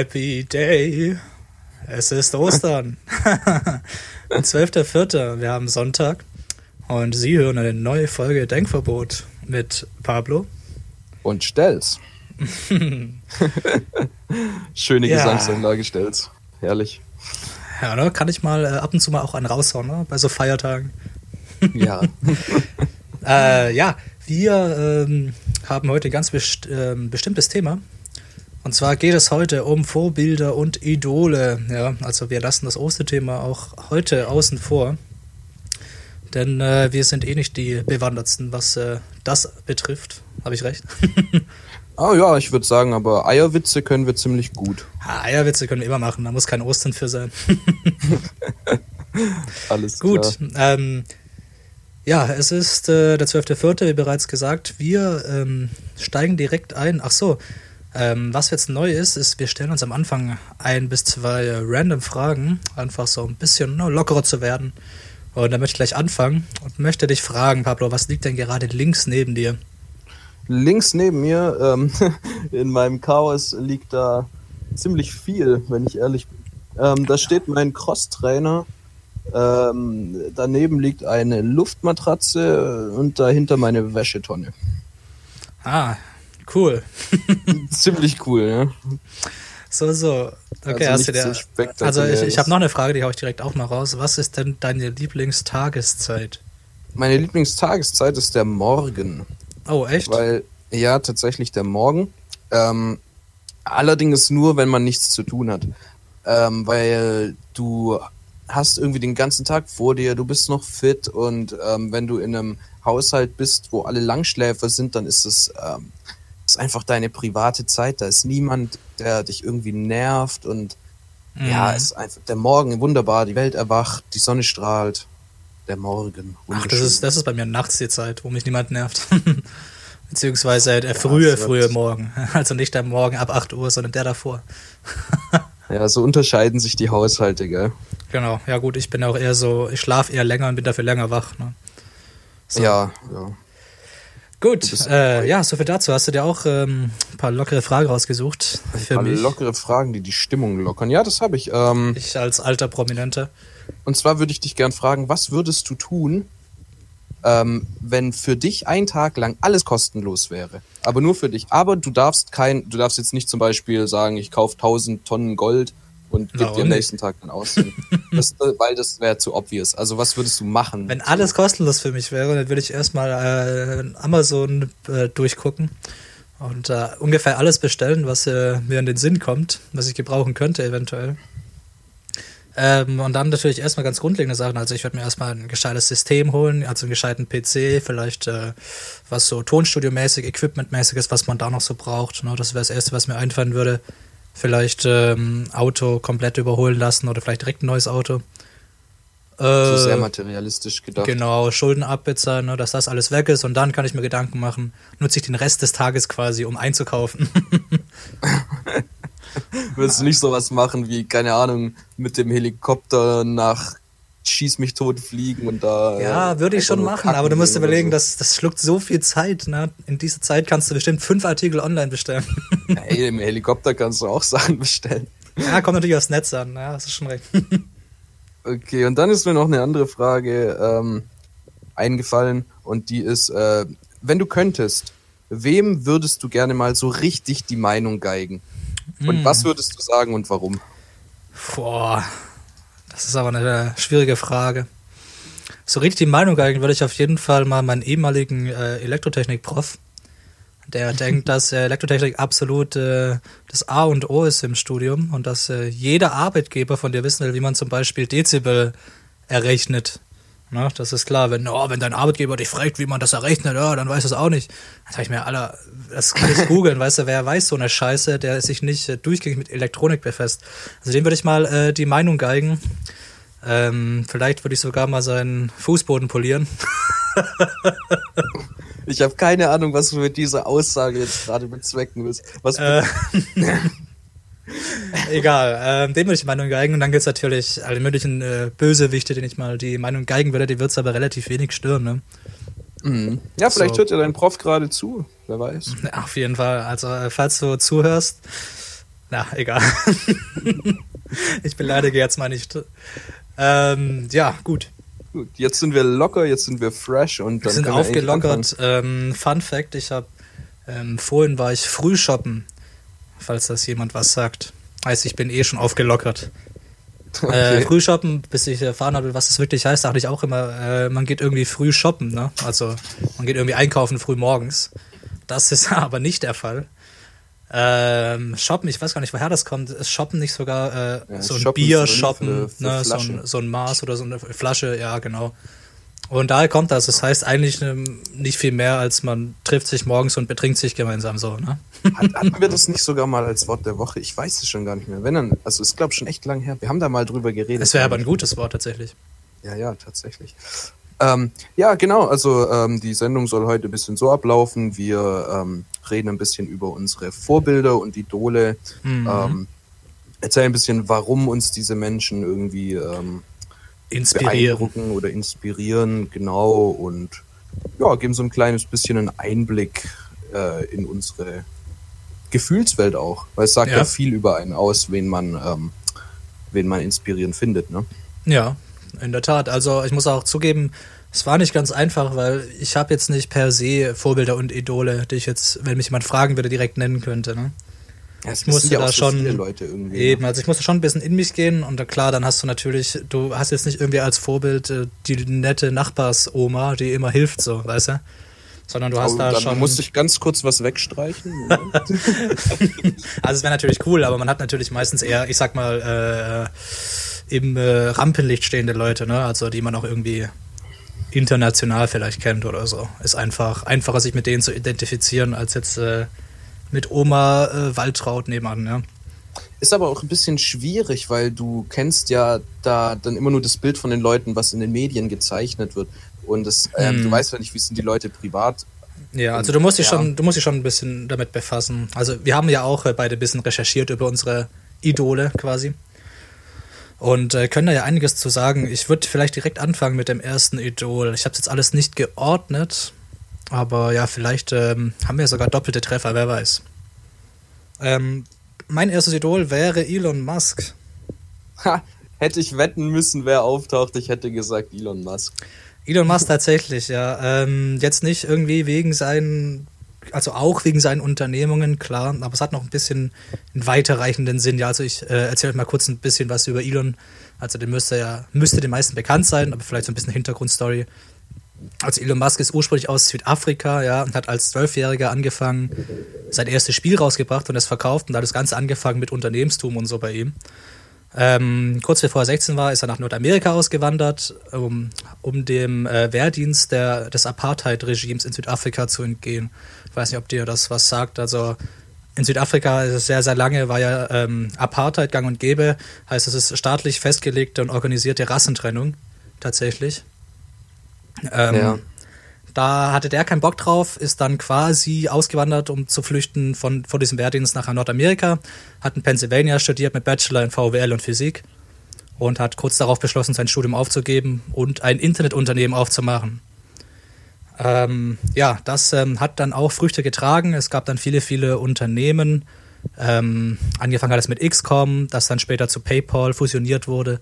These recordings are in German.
happy day. Es ist Ostern. 12.04. Wir haben Sonntag. Und Sie hören eine neue Folge Denkverbot mit Pablo. Und Stelz. Schöne Ja. Gesangsanlage Stelz. Herrlich. Ja, ne? Kann ich mal äh, ab und zu mal auch einen raushauen, ne? Bei so Feiertagen. Ja. Äh, ja, wir ähm, haben heute ein ganz best ähm, bestimmtes Thema. Und zwar geht es heute um Vorbilder und Idole. Ja, also wir lassen das Osterthema auch heute außen vor. Denn äh, wir sind eh nicht die Bewandertsten, was äh, das betrifft. Habe ich recht? Ah ja, ich würde sagen, aber Eierwitze können wir ziemlich gut. Ah, Eierwitze können wir immer machen, da muss kein Ostern für sein. Alles Gut, klar. ähm, ja, es ist äh, der 12.04., wie bereits gesagt. Wir ähm, steigen direkt ein. Ach so, ähm, was jetzt neu ist, ist, wir stellen uns am Anfang ein bis zwei random Fragen, einfach so ein bisschen ne, lockerer zu werden. Und dann möchte ich gleich anfangen und möchte dich fragen, Pablo, was liegt denn gerade links neben dir? Links neben mir, ähm, in meinem Chaos, liegt da ziemlich viel, wenn ich ehrlich bin. Ähm, da steht mein Crosstrainer. Ähm, daneben liegt eine Luftmatratze und dahinter meine Wäschetonne. Ah, cool. Ziemlich cool, ne? So, so. Okay, Also hast du dir. Also ich, ich habe noch eine Frage, die hau ich direkt auch mal raus. Was ist denn deine Lieblingstageszeit? Meine Lieblingstageszeit ist der Morgen. Oh, echt? Weil, ja, tatsächlich der Morgen. Ähm, allerdings nur, wenn man nichts zu tun hat. Ähm, weil du hast irgendwie den ganzen Tag vor dir, du bist noch fit und ähm, wenn du in einem Haushalt bist, wo alle Langschläfer sind, dann ist es ähm, ist einfach deine private Zeit. Da ist niemand, der dich irgendwie nervt und ja, Mhm. es ist einfach der Morgen wunderbar, die Welt erwacht, die Sonne strahlt. Der Morgen. Ach, das ist, das ist bei mir nachts die Zeit, wo mich niemand nervt. Beziehungsweise der frühe, das frühe wird- Morgen. Also nicht der Morgen ab 8 Uhr, sondern der davor. Ja, so unterscheiden sich die Haushalte, gell? Genau, ja gut, ich bin auch eher so, ich schlafe eher länger und bin dafür länger wach. Ne? So. Ja, ja. Gut, äh, ja, soviel dazu. Hast du dir auch ähm, ein paar lockere Fragen rausgesucht für Paar mich? lockere Fragen, die die Stimmung lockern. Ja, das habe ich. Ähm, Ich als alter Prominenter. und zwar würde ich dich gern fragen, was würdest du tun, ähm, wenn für dich ein Tag lang alles kostenlos wäre? Aber nur für dich. Aber du darfst kein, du darfst jetzt nicht zum Beispiel sagen, ich kaufe 1000 Tonnen Gold und Warum dir am nächsten Tag dann aussehen. das, weil das wäre zu obvious. Also was würdest du machen? Wenn alles kostenlos für mich wäre, dann würde ich erstmal äh, Amazon äh, durchgucken und äh, ungefähr alles bestellen, was äh, mir in den Sinn kommt, was ich gebrauchen könnte eventuell. Ähm, und dann natürlich erstmal ganz grundlegende Sachen. Also ich würde mir erstmal ein gescheites System holen, also einen gescheiten PC, vielleicht äh, was so Tonstudio-mäßig, Equipment-mäßig ist, was man da noch so braucht. Ne? Das wäre das Erste, was mir einfallen würde. Vielleicht ähm, Auto komplett überholen lassen oder vielleicht direkt ein neues Auto. so Äh, sehr materialistisch gedacht. Genau, Schulden abbezahlen, ne, dass das alles weg ist und dann kann ich mir Gedanken machen, nutze ich den Rest des Tages quasi, um einzukaufen. Würdest du nicht sowas machen wie, keine Ahnung, mit dem Helikopter nach Schieß mich tot fliegen und da. ja, würde ich schon machen, aber du musst überlegen, so. das, das schluckt so viel Zeit. Ne? In dieser Zeit kannst du bestimmt fünf Artikel online bestellen. Hey, im Helikopter kannst du auch Sachen bestellen. ja, kommt natürlich aufs Netz an, ja, hast du schon recht. Okay, und dann ist mir noch eine andere Frage ähm, eingefallen und die ist, äh, wenn du könntest, wem würdest du gerne mal so richtig die Meinung geigen? Und Hm. was würdest du sagen und warum? Boah, das ist aber eine schwierige Frage. So richtig die Meinung eigentlich würde ich auf jeden Fall mal meinen ehemaligen äh, Elektrotechnik-Prof, der denkt, dass äh, Elektrotechnik absolut äh, das A und O ist im Studium und dass äh, jeder Arbeitgeber von dir wissen will, wie man zum Beispiel Dezibel errechnet. Na, das ist klar, wenn, oh, wenn dein Arbeitgeber dich fragt, wie man das errechnet, ja, dann weiß das auch nicht. Dann sag ich mir, Alter, das kann ich googeln, weißt du, wer weiß so eine Scheiße, der sich nicht äh, durchgängig mit Elektronik befasst. Also dem würde ich mal äh, die Meinung geigen. Ähm, vielleicht würde ich sogar mal seinen Fußboden polieren. Ich habe keine Ahnung, was du mit dieser Aussage jetzt gerade bezwecken willst. Was Äh, egal, ähm, dem würde ich die Meinung geigen. Und dann gibt's natürlich alle möglichen äh, Bösewichte, denen ich mal die Meinung geigen würde. Die wird's aber relativ wenig stören. Ne? Mhm. Ja, vielleicht So. hört ja dein Prof gerade zu. Wer weiß. Ja, auf jeden Fall. Also, äh, falls du zuhörst, na, egal. ich beleidige jetzt mal nicht. Ähm, ja, gut. Gut, jetzt sind wir locker, jetzt sind wir fresh und Wir dann sind wir endlich aufgelockert. Ähm, Fun Fact: Ich habe ähm, vorhin war ich früh shoppen, falls das jemand was sagt. Heißt, ich bin eh schon aufgelockert. Äh, Okay. früh shoppen, bis ich erfahren habe, was das wirklich heißt, dachte ich auch immer, äh, man geht irgendwie früh shoppen, ne? Also man geht irgendwie einkaufen früh morgens. Das ist aber nicht der Fall. Ähm, shoppen, ich weiß gar nicht, woher das kommt. Ist Shoppen nicht sogar äh, Ja, so ein shoppen Bier für- für- shoppen, für ne? so, ein, so ein Maß oder so eine Flasche, ja, genau. Und daher kommt das. Das heißt eigentlich ähm, nicht viel mehr, als man trifft sich morgens und betrinkt sich gemeinsam so, ne? Hat, hatten wir das nicht sogar mal als Wort der Woche? Ich weiß es schon gar nicht mehr. Wenn dann, also ist glaube schon echt lang her. Wir haben da mal drüber geredet. Das wäre aber ein gutes Wort tatsächlich. Ja, ja, tatsächlich. Ähm, ja, genau. Also ähm, die Sendung soll heute ein bisschen so ablaufen. Wir ähm, reden ein bisschen über unsere Vorbilder und Idole. Mhm. Ähm, erzählen ein bisschen, warum uns diese Menschen irgendwie ähm, Inspirieren. beeindrucken oder inspirieren, genau. Und ja, geben so ein kleines bisschen einen Einblick äh, in unsere Gefühlswelt auch. Weil es sagt ja, Ja. viel über einen aus, wen man, ähm, wen man inspirierend findet. Ne? Ja, in der Tat. Also ich muss auch zugeben, es war nicht ganz einfach, weil ich habe jetzt nicht per se Vorbilder und Idole, die ich jetzt, wenn mich jemand fragen würde, direkt nennen könnte. Ne? Ja, Ich musste ja da auch so schon irgendwie. Eben, Ne? also ich musste schon ein bisschen in mich gehen und klar, dann hast du natürlich, du hast jetzt nicht irgendwie als Vorbild äh, die nette Nachbarsoma, die immer hilft, so, weißt du? Sondern du hast Oh, da dann schon. musste ich ganz kurz was wegstreichen. ne? Also es wäre natürlich cool, aber man hat natürlich meistens eher, ich sag mal, äh, im äh, Rampenlicht stehende Leute, ne? Also die man auch irgendwie international vielleicht kennt oder so. Ist einfach einfacher, sich mit denen zu identifizieren, als jetzt äh, mit Oma äh, Waltraud nebenan, ne? Ist aber auch ein bisschen schwierig, weil du kennst ja da dann immer nur das Bild von den Leuten, was in den Medien gezeichnet wird. Und das, ähm, Hm. du weißt ja nicht, wie sind die Leute privat. Ja, also du musst dich Ja. schon, du musst dich schon ein bisschen damit befassen. Also wir haben ja auch äh, beide ein bisschen recherchiert über unsere Idole quasi. Und äh, können da ja einiges zu sagen. Ich würde vielleicht direkt anfangen mit dem ersten Idol. Ich habe jetzt alles nicht geordnet, aber ja, vielleicht ähm, haben wir sogar doppelte Treffer, wer weiß. Ähm, mein erstes Idol wäre Elon Musk. Ha, hätte ich wetten müssen, wer auftaucht, ich hätte gesagt Elon Musk. Elon Musk tatsächlich, ja. Ähm, jetzt nicht irgendwie wegen seinen, also auch wegen seinen Unternehmungen, klar, aber es hat noch ein bisschen einen weiterreichenden Sinn. Ja, also ich äh, erzähle euch mal kurz ein bisschen was über Elon. Also den müsste ja, müsste den meisten bekannt sein, aber vielleicht so ein bisschen Hintergrundstory. Also Elon Musk ist ursprünglich aus Südafrika, ja, und hat als Zwölfjähriger angefangen, sein erstes Spiel rausgebracht und es verkauft und da hat das Ganze angefangen mit Unternehmenstum und so bei ihm. Ähm, kurz bevor er 16 war, ist er nach Nordamerika ausgewandert, um, um dem äh, Wehrdienst der, des Apartheid-Regimes in Südafrika zu entgehen. Ich weiß nicht, ob dir das was sagt. Also in Südafrika ist es sehr, sehr lange, war ja ähm, Apartheid gang und gäbe. Heißt, es ist staatlich festgelegte und organisierte Rassentrennung, tatsächlich. Ähm, Ja. Da hatte der keinen Bock drauf, ist dann quasi ausgewandert, um zu flüchten von, von diesem Wehrdienst nach Nordamerika, hat in Pennsylvania studiert mit Bachelor in VWL und Physik und hat kurz darauf beschlossen, sein Studium aufzugeben und ein Internetunternehmen aufzumachen. Ähm, ja, das ähm, hat dann auch Früchte getragen. Es gab dann viele, viele Unternehmen. Ähm, angefangen hat es mit XCOM, das dann später zu PayPal fusioniert wurde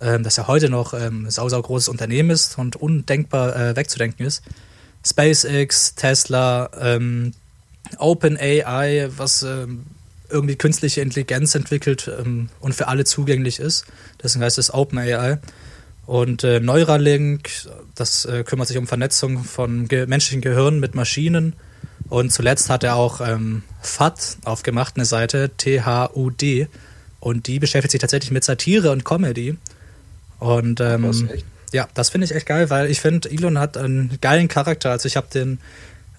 ähm, das ja heute noch ähm, sau, sau großes Unternehmen ist und undenkbar äh, wegzudenken ist. SpaceX, Tesla, ähm, OpenAI, was ähm, irgendwie künstliche Intelligenz entwickelt ähm, und für alle zugänglich ist. Deswegen heißt es OpenAI. Und äh, Neuralink, das äh, kümmert sich um Vernetzung von ge menschlichen Gehirnen mit Maschinen. Und zuletzt hat er auch ähm, FAT aufgemacht, eine Seite, T-H-U-D. Und die beschäftigt sich tatsächlich mit Satire und Comedy. Und ähm, echt? ja, das finde ich echt geil, weil ich finde, Elon hat einen geilen Charakter. Also ich habe den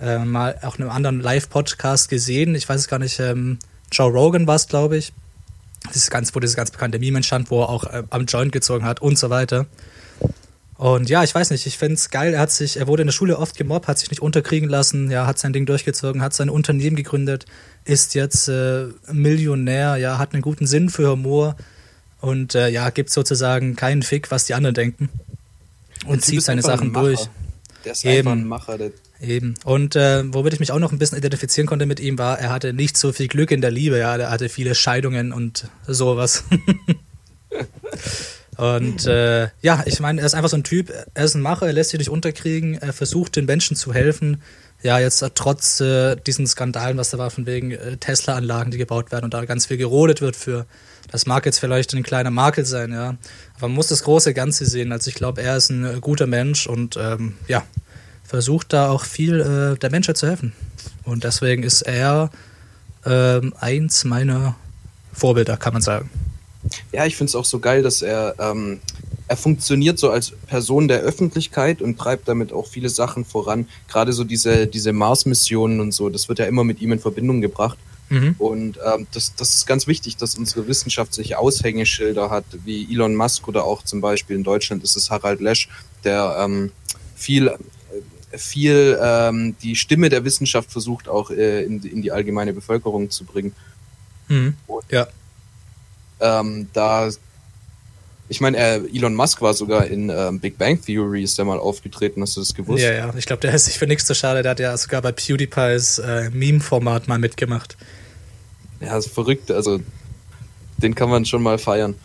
äh, mal auch in einem anderen Live-Podcast gesehen. Ich weiß es gar nicht, ähm, Joe Rogan war es, glaube ich. Das ist ganz, wo dieses ganz bekannte Meme entstand, wo er auch äh, am Joint gezogen hat und so weiter. Und ja, ich weiß nicht, ich find's geil. Er hat sich, er wurde in der Schule oft gemobbt, hat sich nicht unterkriegen lassen, ja, hat sein Ding durchgezogen, hat sein Unternehmen gegründet, ist jetzt äh, Millionär, ja, hat einen guten Sinn für Humor und äh, ja, gibt sozusagen keinen Fick, was die anderen denken. Und zieht seine Sachen durch. Der ist Eben. einfach ein Macher. Eben. Und äh, womit ich mich auch noch ein bisschen identifizieren konnte mit ihm, war, er hatte nicht so viel Glück in der Liebe, ja, er hatte viele Scheidungen und sowas. und äh, ja, ich meine, er ist einfach so ein Typ, er ist ein Macher, er lässt sich nicht unterkriegen, er versucht den Menschen zu helfen. Ja, jetzt äh, trotz äh, diesen Skandalen, was da war, von wegen äh, Tesla-Anlagen, die gebaut werden und da ganz viel gerodet wird für. Das mag jetzt vielleicht ein kleiner Makel sein, ja. Aber man muss das große Ganze sehen. Also ich glaube, er ist ein äh, guter Mensch und ähm, ja, versucht da auch viel äh, der Menschheit zu helfen. Und deswegen ist er ähm, eins meiner Vorbilder, kann man sagen. ja, ich finde es auch so geil, dass er, ähm, er funktioniert so als Person der Öffentlichkeit und treibt damit auch viele Sachen voran. Gerade so diese, diese Mars-Missionen und so, das wird ja immer mit ihm in Verbindung gebracht. Mhm. Und ähm, das, das ist ganz wichtig, dass unsere Wissenschaft sich Aushängeschilder hat, wie Elon Musk oder auch zum Beispiel in Deutschland ist es Harald Lesch, der ähm, viel, äh, viel ähm, die Stimme der Wissenschaft versucht auch äh, in, in die allgemeine Bevölkerung zu bringen. Mhm. Ja. Ähm, da, ich meine, äh, Elon Musk war sogar in ähm, Big Bang Theory, ist der mal aufgetreten, hast du das gewusst? ja, ja. Ich glaube, der ist sich für nichts zu schade. Der hat ja sogar bei PewDiePies äh, Meme-Format mal mitgemacht. Ja, ist verrückt. Also, den kann man schon mal feiern.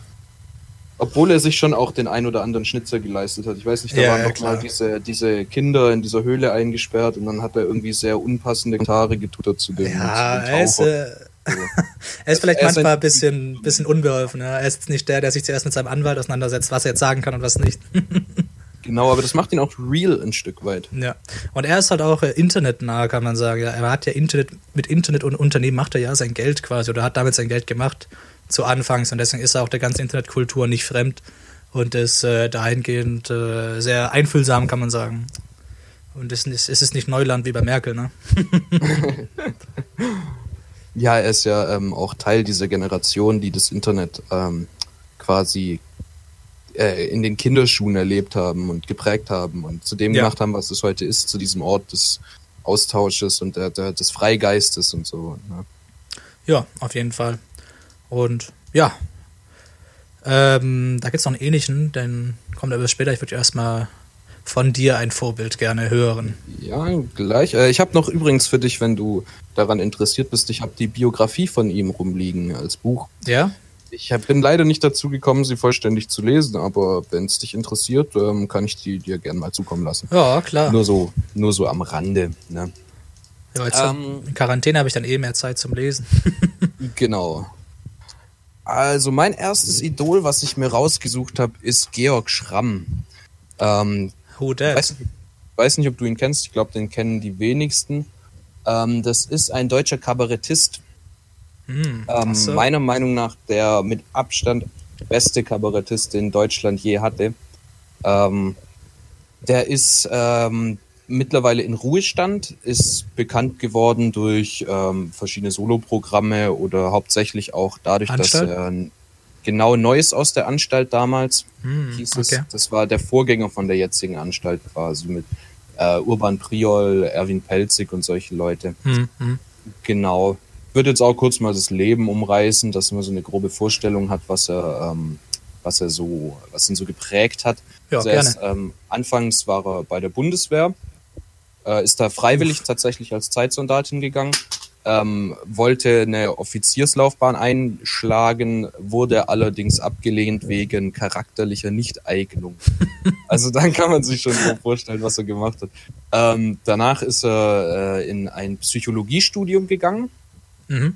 Obwohl er sich schon auch den ein oder anderen Schnitzer geleistet hat. Ich weiß nicht, da Ja, waren ja, noch mal klar. diese, diese Kinder in dieser Höhle eingesperrt und dann hat er irgendwie sehr unpassende Kommentare getwittert zu dem. Ja, er ist. er ist vielleicht Er ist manchmal ein- ein bisschen, bisschen unbeholfen. Ja. Er ist nicht der, der sich zuerst mit seinem Anwalt auseinandersetzt, was er jetzt sagen kann und was nicht. Genau, aber das macht ihn auch real ein Stück weit. Ja. Und er ist halt auch äh, internetnah, kann man sagen. Ja, er hat ja Internet, mit Internet und Unternehmen macht er ja sein Geld quasi oder hat damit sein Geld gemacht zu Anfangs und deswegen ist er auch der ganzen Internetkultur nicht fremd und ist äh, dahingehend äh, sehr einfühlsam, kann man sagen. Und es ist, es ist nicht Neuland wie bei Merkel, ne? Ja, er ist ja ähm, auch Teil dieser Generation, die das Internet ähm, quasi äh, in den Kinderschuhen erlebt haben und geprägt haben und zu dem Ja. gemacht haben, was es heute ist, zu diesem Ort des Austausches und der, der, des Freigeistes und so. Ne? Ja, auf jeden Fall. Und ja, ähm, da gibt es noch einen ähnlichen, den kommt aber später. Ich würde erstmal von dir ein Vorbild gerne hören. Ja, gleich. Äh, ich habe noch übrigens für dich, wenn du daran interessiert bist, ich habe die Biografie von ihm rumliegen als Buch. Ja? Ich bin leider nicht dazu gekommen, sie vollständig zu lesen, aber wenn es dich interessiert, ähm, kann ich die dir gerne mal zukommen lassen. Ja, klar. Nur so, nur so am Rande. Ne? Ja, jetzt Ähm, in Quarantäne habe ich dann eh mehr Zeit zum Lesen. Genau. Also mein erstes Idol, was ich mir rausgesucht habe, ist Georg Schramm. Ähm, Who that? weiß, nicht, weiß nicht, ob du ihn kennst. Ich glaube, den kennen die wenigsten. Ähm, das ist ein deutscher Kabarettist. Hm, Ähm, so. Meiner Meinung nach der mit Abstand beste Kabarettist, den Deutschland je hatte. Ähm, der ist ähm, mittlerweile in Ruhestand, ist bekannt geworden durch ähm, verschiedene Soloprogramme oder hauptsächlich auch dadurch, Anstalt? dass er ein genau Neues aus der Anstalt damals Hm, hieß es. okay. Das war der Vorgänger von der jetzigen Anstalt quasi mit äh, Urban Priol, Erwin Pelzig und solche Leute. Hm, hm. Genau. Ich würde jetzt auch kurz mal das Leben umreißen, dass man so eine grobe Vorstellung hat, was er, ähm, was er so, was ihn so geprägt hat. Ja, also er gerne. ist, ähm, anfangs war er bei der Bundeswehr, äh, ist da freiwillig tatsächlich als Zeitsoldat hingegangen, ähm, wollte eine Offizierslaufbahn einschlagen, wurde allerdings abgelehnt wegen charakterlicher Nichteignung. also dann kann man sich schon so vorstellen, was er gemacht hat. Ähm, danach ist er äh, in ein Psychologiestudium gegangen, Mhm.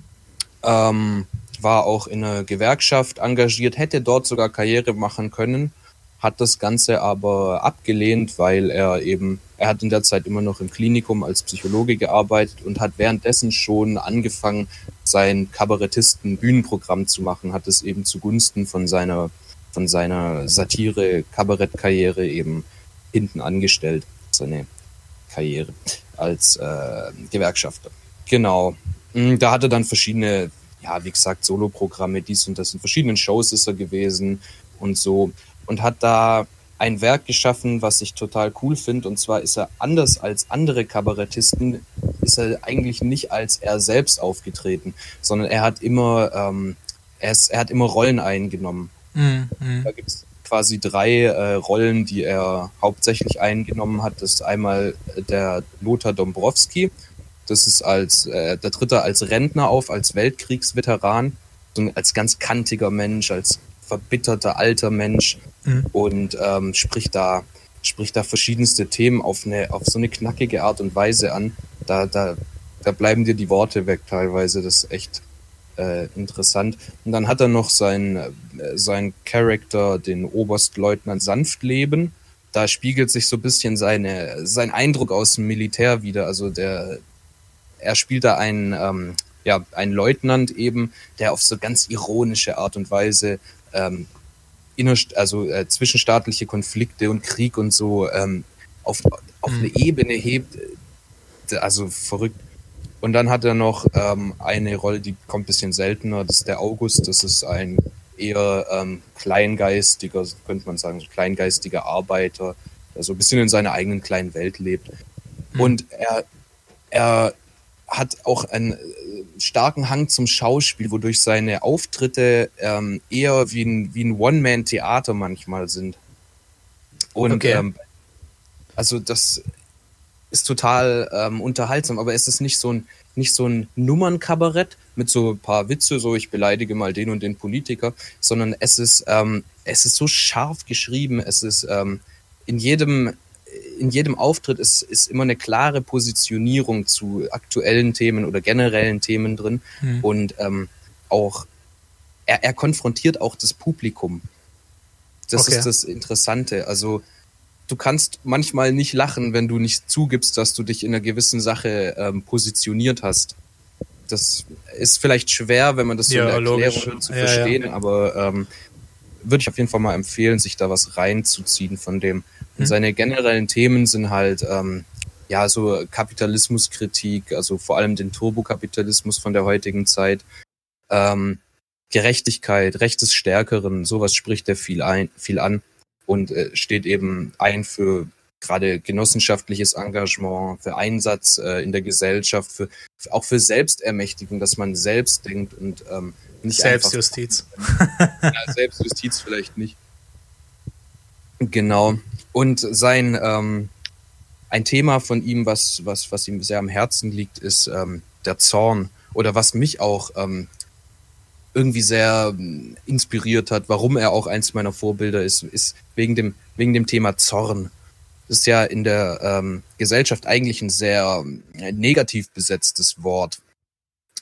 ähm, war auch in einer Gewerkschaft engagiert, hätte dort sogar Karriere machen können, hat das Ganze aber abgelehnt, weil er eben, er hat in der Zeit immer noch im Klinikum als Psychologe gearbeitet und hat währenddessen schon angefangen, sein Kabarettisten-Bühnenprogramm zu machen, hat es eben zugunsten von seiner, von seiner Satire-Kabarettkarriere eben hinten angestellt, seine Karriere als äh, Gewerkschafter. Genau. Mm, Da hat er dann verschiedene, ja, wie gesagt, Soloprogramme, dies und das. In verschiedenen Shows ist er gewesen und so. Und hat da ein Werk geschaffen, was ich total cool finde. Und zwar ist er anders als andere Kabarettisten, ist er eigentlich nicht als er selbst aufgetreten, sondern er hat immer, ähm, er, ist, er hat immer Rollen eingenommen. Mhm. Da gibt es quasi drei äh, Rollen, die er hauptsächlich eingenommen hat. Das ist einmal der Lothar Dombrowski. Das ist als äh, der dritte als Rentner auf, als Weltkriegsveteran, als ganz kantiger Mensch, als verbitterter alter Mensch mhm. und ähm, spricht da spricht da verschiedenste Themen auf eine auf so eine knackige Art und Weise an. Da da da bleiben dir die Worte weg teilweise. Das ist echt äh, interessant. Und dann hat er noch sein, äh, sein Charakter, den Oberstleutnant Sanftleben. Da spiegelt sich so ein bisschen seine, sein Eindruck aus dem Militär wieder. Also der, er spielt da einen, ähm, ja, einen Leutnant eben, der auf so ganz ironische Art und Weise ähm, innerst also äh, zwischenstaatliche Konflikte und Krieg und so ähm, auf, auf mhm. eine Ebene hebt. Also verrückt. Und dann hat er noch ähm, eine Rolle, die kommt bisschen seltener, das ist der August, das ist ein eher ähm, kleingeistiger, könnte man sagen, so kleingeistiger Arbeiter, der so ein bisschen in seiner eigenen kleinen Welt lebt. Mhm. Und er, er hat auch einen äh, starken Hang zum Schauspiel, wodurch seine Auftritte ähm, eher wie ein, wie ein One-Man-Theater manchmal sind. Und okay. ähm, also das ist total ähm, unterhaltsam, aber es ist nicht so ein nicht so ein Nummernkabarett mit so ein paar Witze, so ich beleidige mal den und den Politiker, sondern es ist ähm, es ist so scharf geschrieben, es ist ähm, in jedem in jedem Auftritt ist, ist immer eine klare Positionierung zu aktuellen Themen oder generellen Themen drin mhm. und ähm, auch er, er konfrontiert auch das Publikum. Das okay. ist das Interessante. Also du kannst manchmal nicht lachen, wenn du nicht zugibst, dass du dich in einer gewissen Sache ähm, positioniert hast. Das ist vielleicht schwer, wenn man das so ja, in der Erklärung zu ja, verstehen, ja. aber ähm, würde ich auf jeden Fall mal empfehlen, sich da was reinzuziehen von dem. Und hm. seine generellen Themen sind halt ähm, ja so Kapitalismuskritik, also vor allem den Turbokapitalismus von der heutigen Zeit. Ähm, Gerechtigkeit, Recht des Stärkeren, sowas spricht er viel ein, viel an und äh, steht eben ein für gerade genossenschaftliches Engagement, für Einsatz äh, in der Gesellschaft, für, für, auch für Selbstermächtigung, dass man selbst denkt und ähm, nicht Selbstjustiz. Einfach, ja, Selbstjustiz vielleicht nicht. Genau. Und sein ähm, ein Thema von ihm, was, was, was ihm sehr am Herzen liegt, ist ähm, der Zorn. Oder was mich auch ähm, irgendwie sehr ähm, inspiriert hat, warum er auch eins meiner Vorbilder ist, ist wegen dem, wegen dem Thema Zorn. Das ist ja in der ähm, Gesellschaft eigentlich ein sehr äh, negativ besetztes Wort.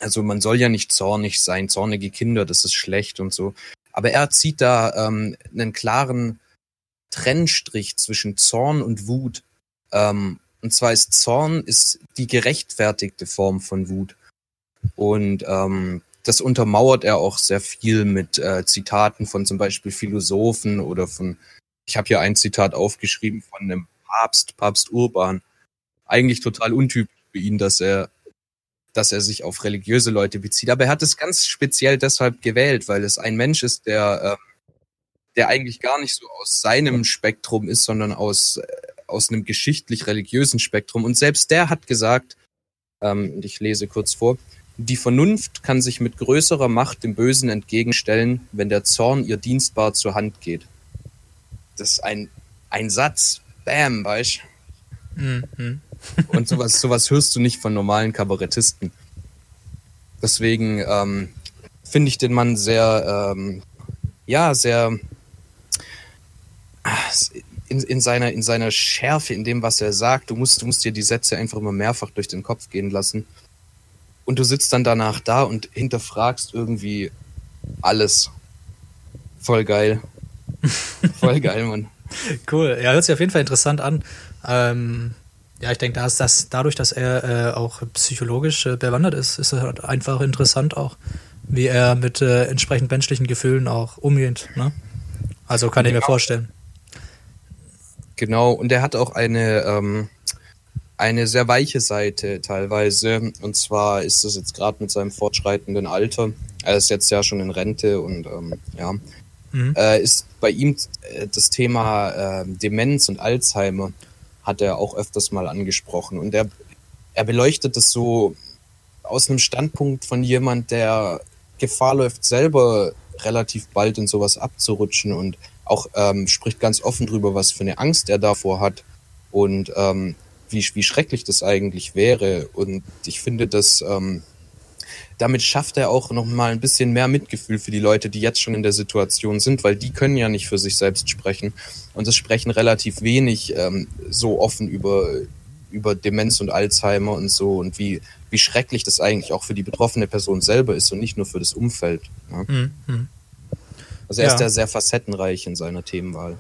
Also man soll ja nicht zornig sein, zornige Kinder, das ist schlecht und so. Aber er zieht da ähm, einen klaren Trennstrich zwischen Zorn und Wut. Ähm, und zwar ist Zorn ist die gerechtfertigte Form von Wut. Und ähm, das untermauert er auch sehr viel mit äh, Zitaten von zum Beispiel Philosophen oder von, ich habe hier ein Zitat aufgeschrieben von einem Papst, Papst Urban. Eigentlich total untypisch für ihn, dass er, dass er sich auf religiöse Leute bezieht. Aber er hat es ganz speziell deshalb gewählt, weil es ein Mensch ist, der, äh, der eigentlich gar nicht so aus seinem Spektrum ist, sondern aus, äh, aus einem geschichtlich-religiösen Spektrum. Und selbst der hat gesagt, ähm, ich lese kurz vor, die Vernunft kann sich mit größerer Macht dem Bösen entgegenstellen, wenn der Zorn ihr dienstbar zur Hand geht. Das ist ein, ein Satz. Bam, weißt mhm. Und sowas, sowas hörst du nicht von normalen Kabarettisten. Deswegen ähm, finde ich den Mann sehr, ähm, ja, sehr in, in, seiner, in seiner Schärfe, in dem, was er sagt. Du musst, du musst dir die Sätze einfach immer mehrfach durch den Kopf gehen lassen. Und du sitzt dann danach da und hinterfragst irgendwie alles. Voll geil. Voll geil, Mann. Cool. Ja, hört sich auf jeden Fall interessant an. Ähm, ja, ich denke, dass das, dadurch, dass er äh, auch psychologisch äh, bewandert ist, ist es halt einfach interessant auch, wie er mit äh, entsprechend menschlichen Gefühlen auch umgeht. Ne? Also kann genau. ich mir vorstellen. Genau, und er hat auch eine, ähm, eine sehr weiche Seite teilweise. Und zwar ist es jetzt gerade mit seinem fortschreitenden Alter. Er ist jetzt ja schon in Rente und ähm, ja, mhm. äh, ist bei ihm äh, das Thema äh, Demenz und Alzheimer hat er auch öfters mal angesprochen. Und er, er beleuchtet das so aus einem Standpunkt von jemand, der Gefahr läuft, selber relativ bald in sowas abzurutschen und auch ähm, spricht ganz offen drüber, was für eine Angst er davor hat und ähm, wie, wie schrecklich das eigentlich wäre. Und ich finde, dass ähm, damit schafft er auch noch mal ein bisschen mehr Mitgefühl für die Leute, die jetzt schon in der Situation sind, weil die können ja nicht für sich selbst sprechen und es sprechen relativ wenig ähm, so offen über über Demenz und Alzheimer und so und wie wie schrecklich das eigentlich auch für die betroffene Person selber ist und nicht nur für das Umfeld. Ja. Mhm. Also er Ja. ist ja sehr facettenreich in seiner Themenwahl.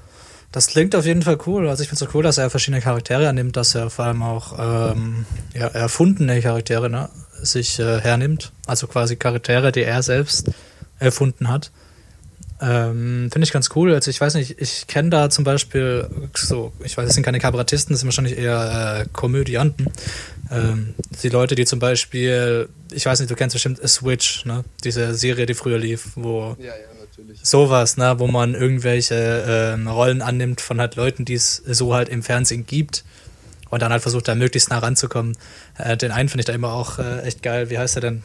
Das klingt auf jeden Fall cool. Also ich finde es so cool, dass er verschiedene Charaktere annimmt, dass er vor allem auch ähm, ja, erfundene Charaktere ne, sich äh, hernimmt. Also quasi Charaktere, die er selbst erfunden hat. Ähm, finde ich ganz cool. Also ich weiß nicht, ich kenne da zum Beispiel so, ich weiß, es sind keine Kabarettisten, das sind wahrscheinlich eher äh, Komödianten. Ähm, die Leute, die zum Beispiel, ich weiß nicht, du kennst bestimmt A Switch, ne? Diese Serie, die früher lief, wo Ja, ja, natürlich. sowas, ne, wo man irgendwelche ähm, Rollen annimmt von halt Leuten, die es so halt im Fernsehen gibt und dann halt versucht, da möglichst nah ranzukommen. Äh, den einen finde ich da immer auch äh, echt geil. Wie heißt er denn?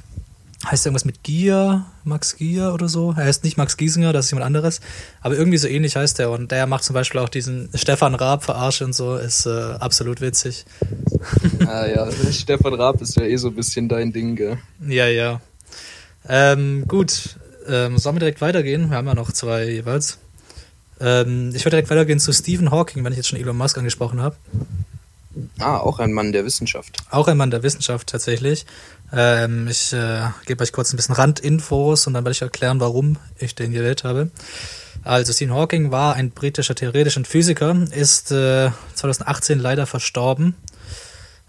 Heißt er irgendwas mit Gier? Max Gier oder so? Er heißt nicht Max Giesinger, das ist jemand anderes. Aber irgendwie so ähnlich heißt er. Und der macht zum Beispiel auch diesen Stefan Raab verarsche und so, ist äh, absolut witzig. ah ja, Stefan Raab ist ja eh so ein bisschen dein Ding, gell? Ja, ja. Ähm, gut, ähm, sollen wir direkt weitergehen? Wir haben ja noch zwei jeweils. Ähm, ich würde direkt weitergehen zu Stephen Hawking, wenn ich jetzt schon Elon Musk angesprochen habe. Ah, auch ein Mann der Wissenschaft. Auch ein Mann der Wissenschaft tatsächlich. Ähm, ich äh, gebe euch kurz ein bisschen Randinfos und dann werde ich erklären, warum ich den gewählt habe. Also Stephen Hawking war ein britischer theoretischer Physiker, ist äh, 2018 leider verstorben.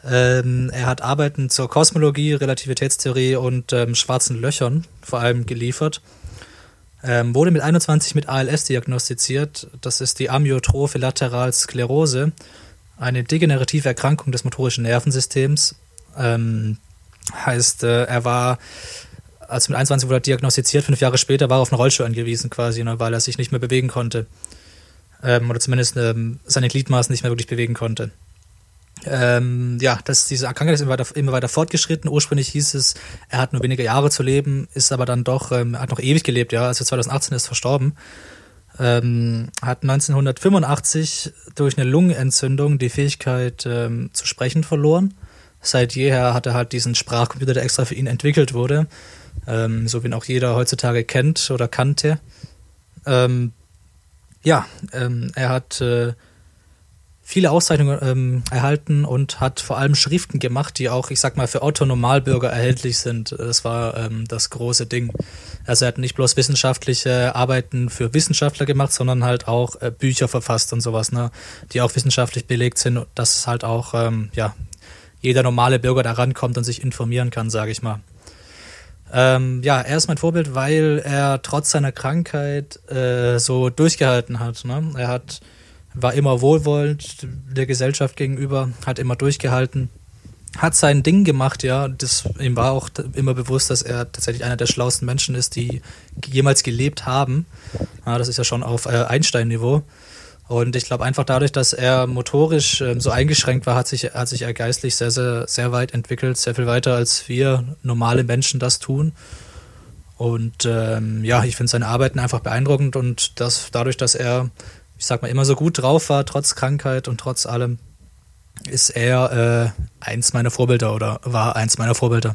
Ähm, er hat Arbeiten zur Kosmologie, Relativitätstheorie und ähm, schwarzen Löchern vor allem geliefert. Ähm, wurde mit 21 mit ALS diagnostiziert. Das ist die Amyotrophe Lateral Sklerose, eine degenerative Erkrankung des motorischen Nervensystems. Ähm, heißt, äh, er war, als mit 21 wurde er diagnostiziert, fünf Jahre später war er auf einen Rollstuhl angewiesen quasi, ne, weil er sich nicht mehr bewegen konnte. Ähm, oder zumindest ähm, seine Gliedmaßen nicht mehr wirklich bewegen konnte. Ähm, ja, das, diese Krankheit ist immer weiter, immer weiter fortgeschritten. Ursprünglich hieß es, er hat nur wenige Jahre zu leben, ist aber dann doch, ähm, hat noch ewig gelebt, ja, also 2018 ist verstorben. Ähm, hat 1985 durch eine Lungenentzündung die Fähigkeit ähm, zu sprechen verloren. Seit jeher hat er halt diesen Sprachcomputer, der extra für ihn entwickelt wurde, ähm, so wie ihn auch jeder heutzutage kennt oder kannte. Ähm, ja, ähm, er hat äh, viele Auszeichnungen ähm, erhalten und hat vor allem Schriften gemacht, die auch, ich sag mal, für Otto-Normalbürger erhältlich sind. Das war ähm, das große Ding. Also er hat nicht bloß wissenschaftliche Arbeiten für Wissenschaftler gemacht, sondern halt auch äh, Bücher verfasst und sowas, ne, die auch wissenschaftlich belegt sind, dass halt auch ähm, ja jeder normale Bürger da rankommt und sich informieren kann, sage ich mal. Ähm, ja, er ist mein Vorbild, weil er trotz seiner Krankheit äh, so durchgehalten hat. Ne? Er hat war immer wohlwollend der Gesellschaft gegenüber, hat immer durchgehalten, hat sein Ding gemacht, ja. Das, ihm war auch immer bewusst, dass er tatsächlich einer der schlauesten Menschen ist, die jemals gelebt haben. Ja, das ist ja schon auf äh, Einstein-Niveau. Und ich glaube einfach dadurch, dass er motorisch ähm, so eingeschränkt war, hat sich, hat sich er geistlich sehr, sehr, sehr weit entwickelt, sehr viel weiter als wir normale Menschen das tun. Und ähm, ja, ich finde seine Arbeiten einfach beeindruckend und das dadurch, dass er, ich sag mal, immer so gut drauf war, trotz Krankheit und trotz allem, ist er äh, eins meiner Vorbilder oder war eins meiner Vorbilder.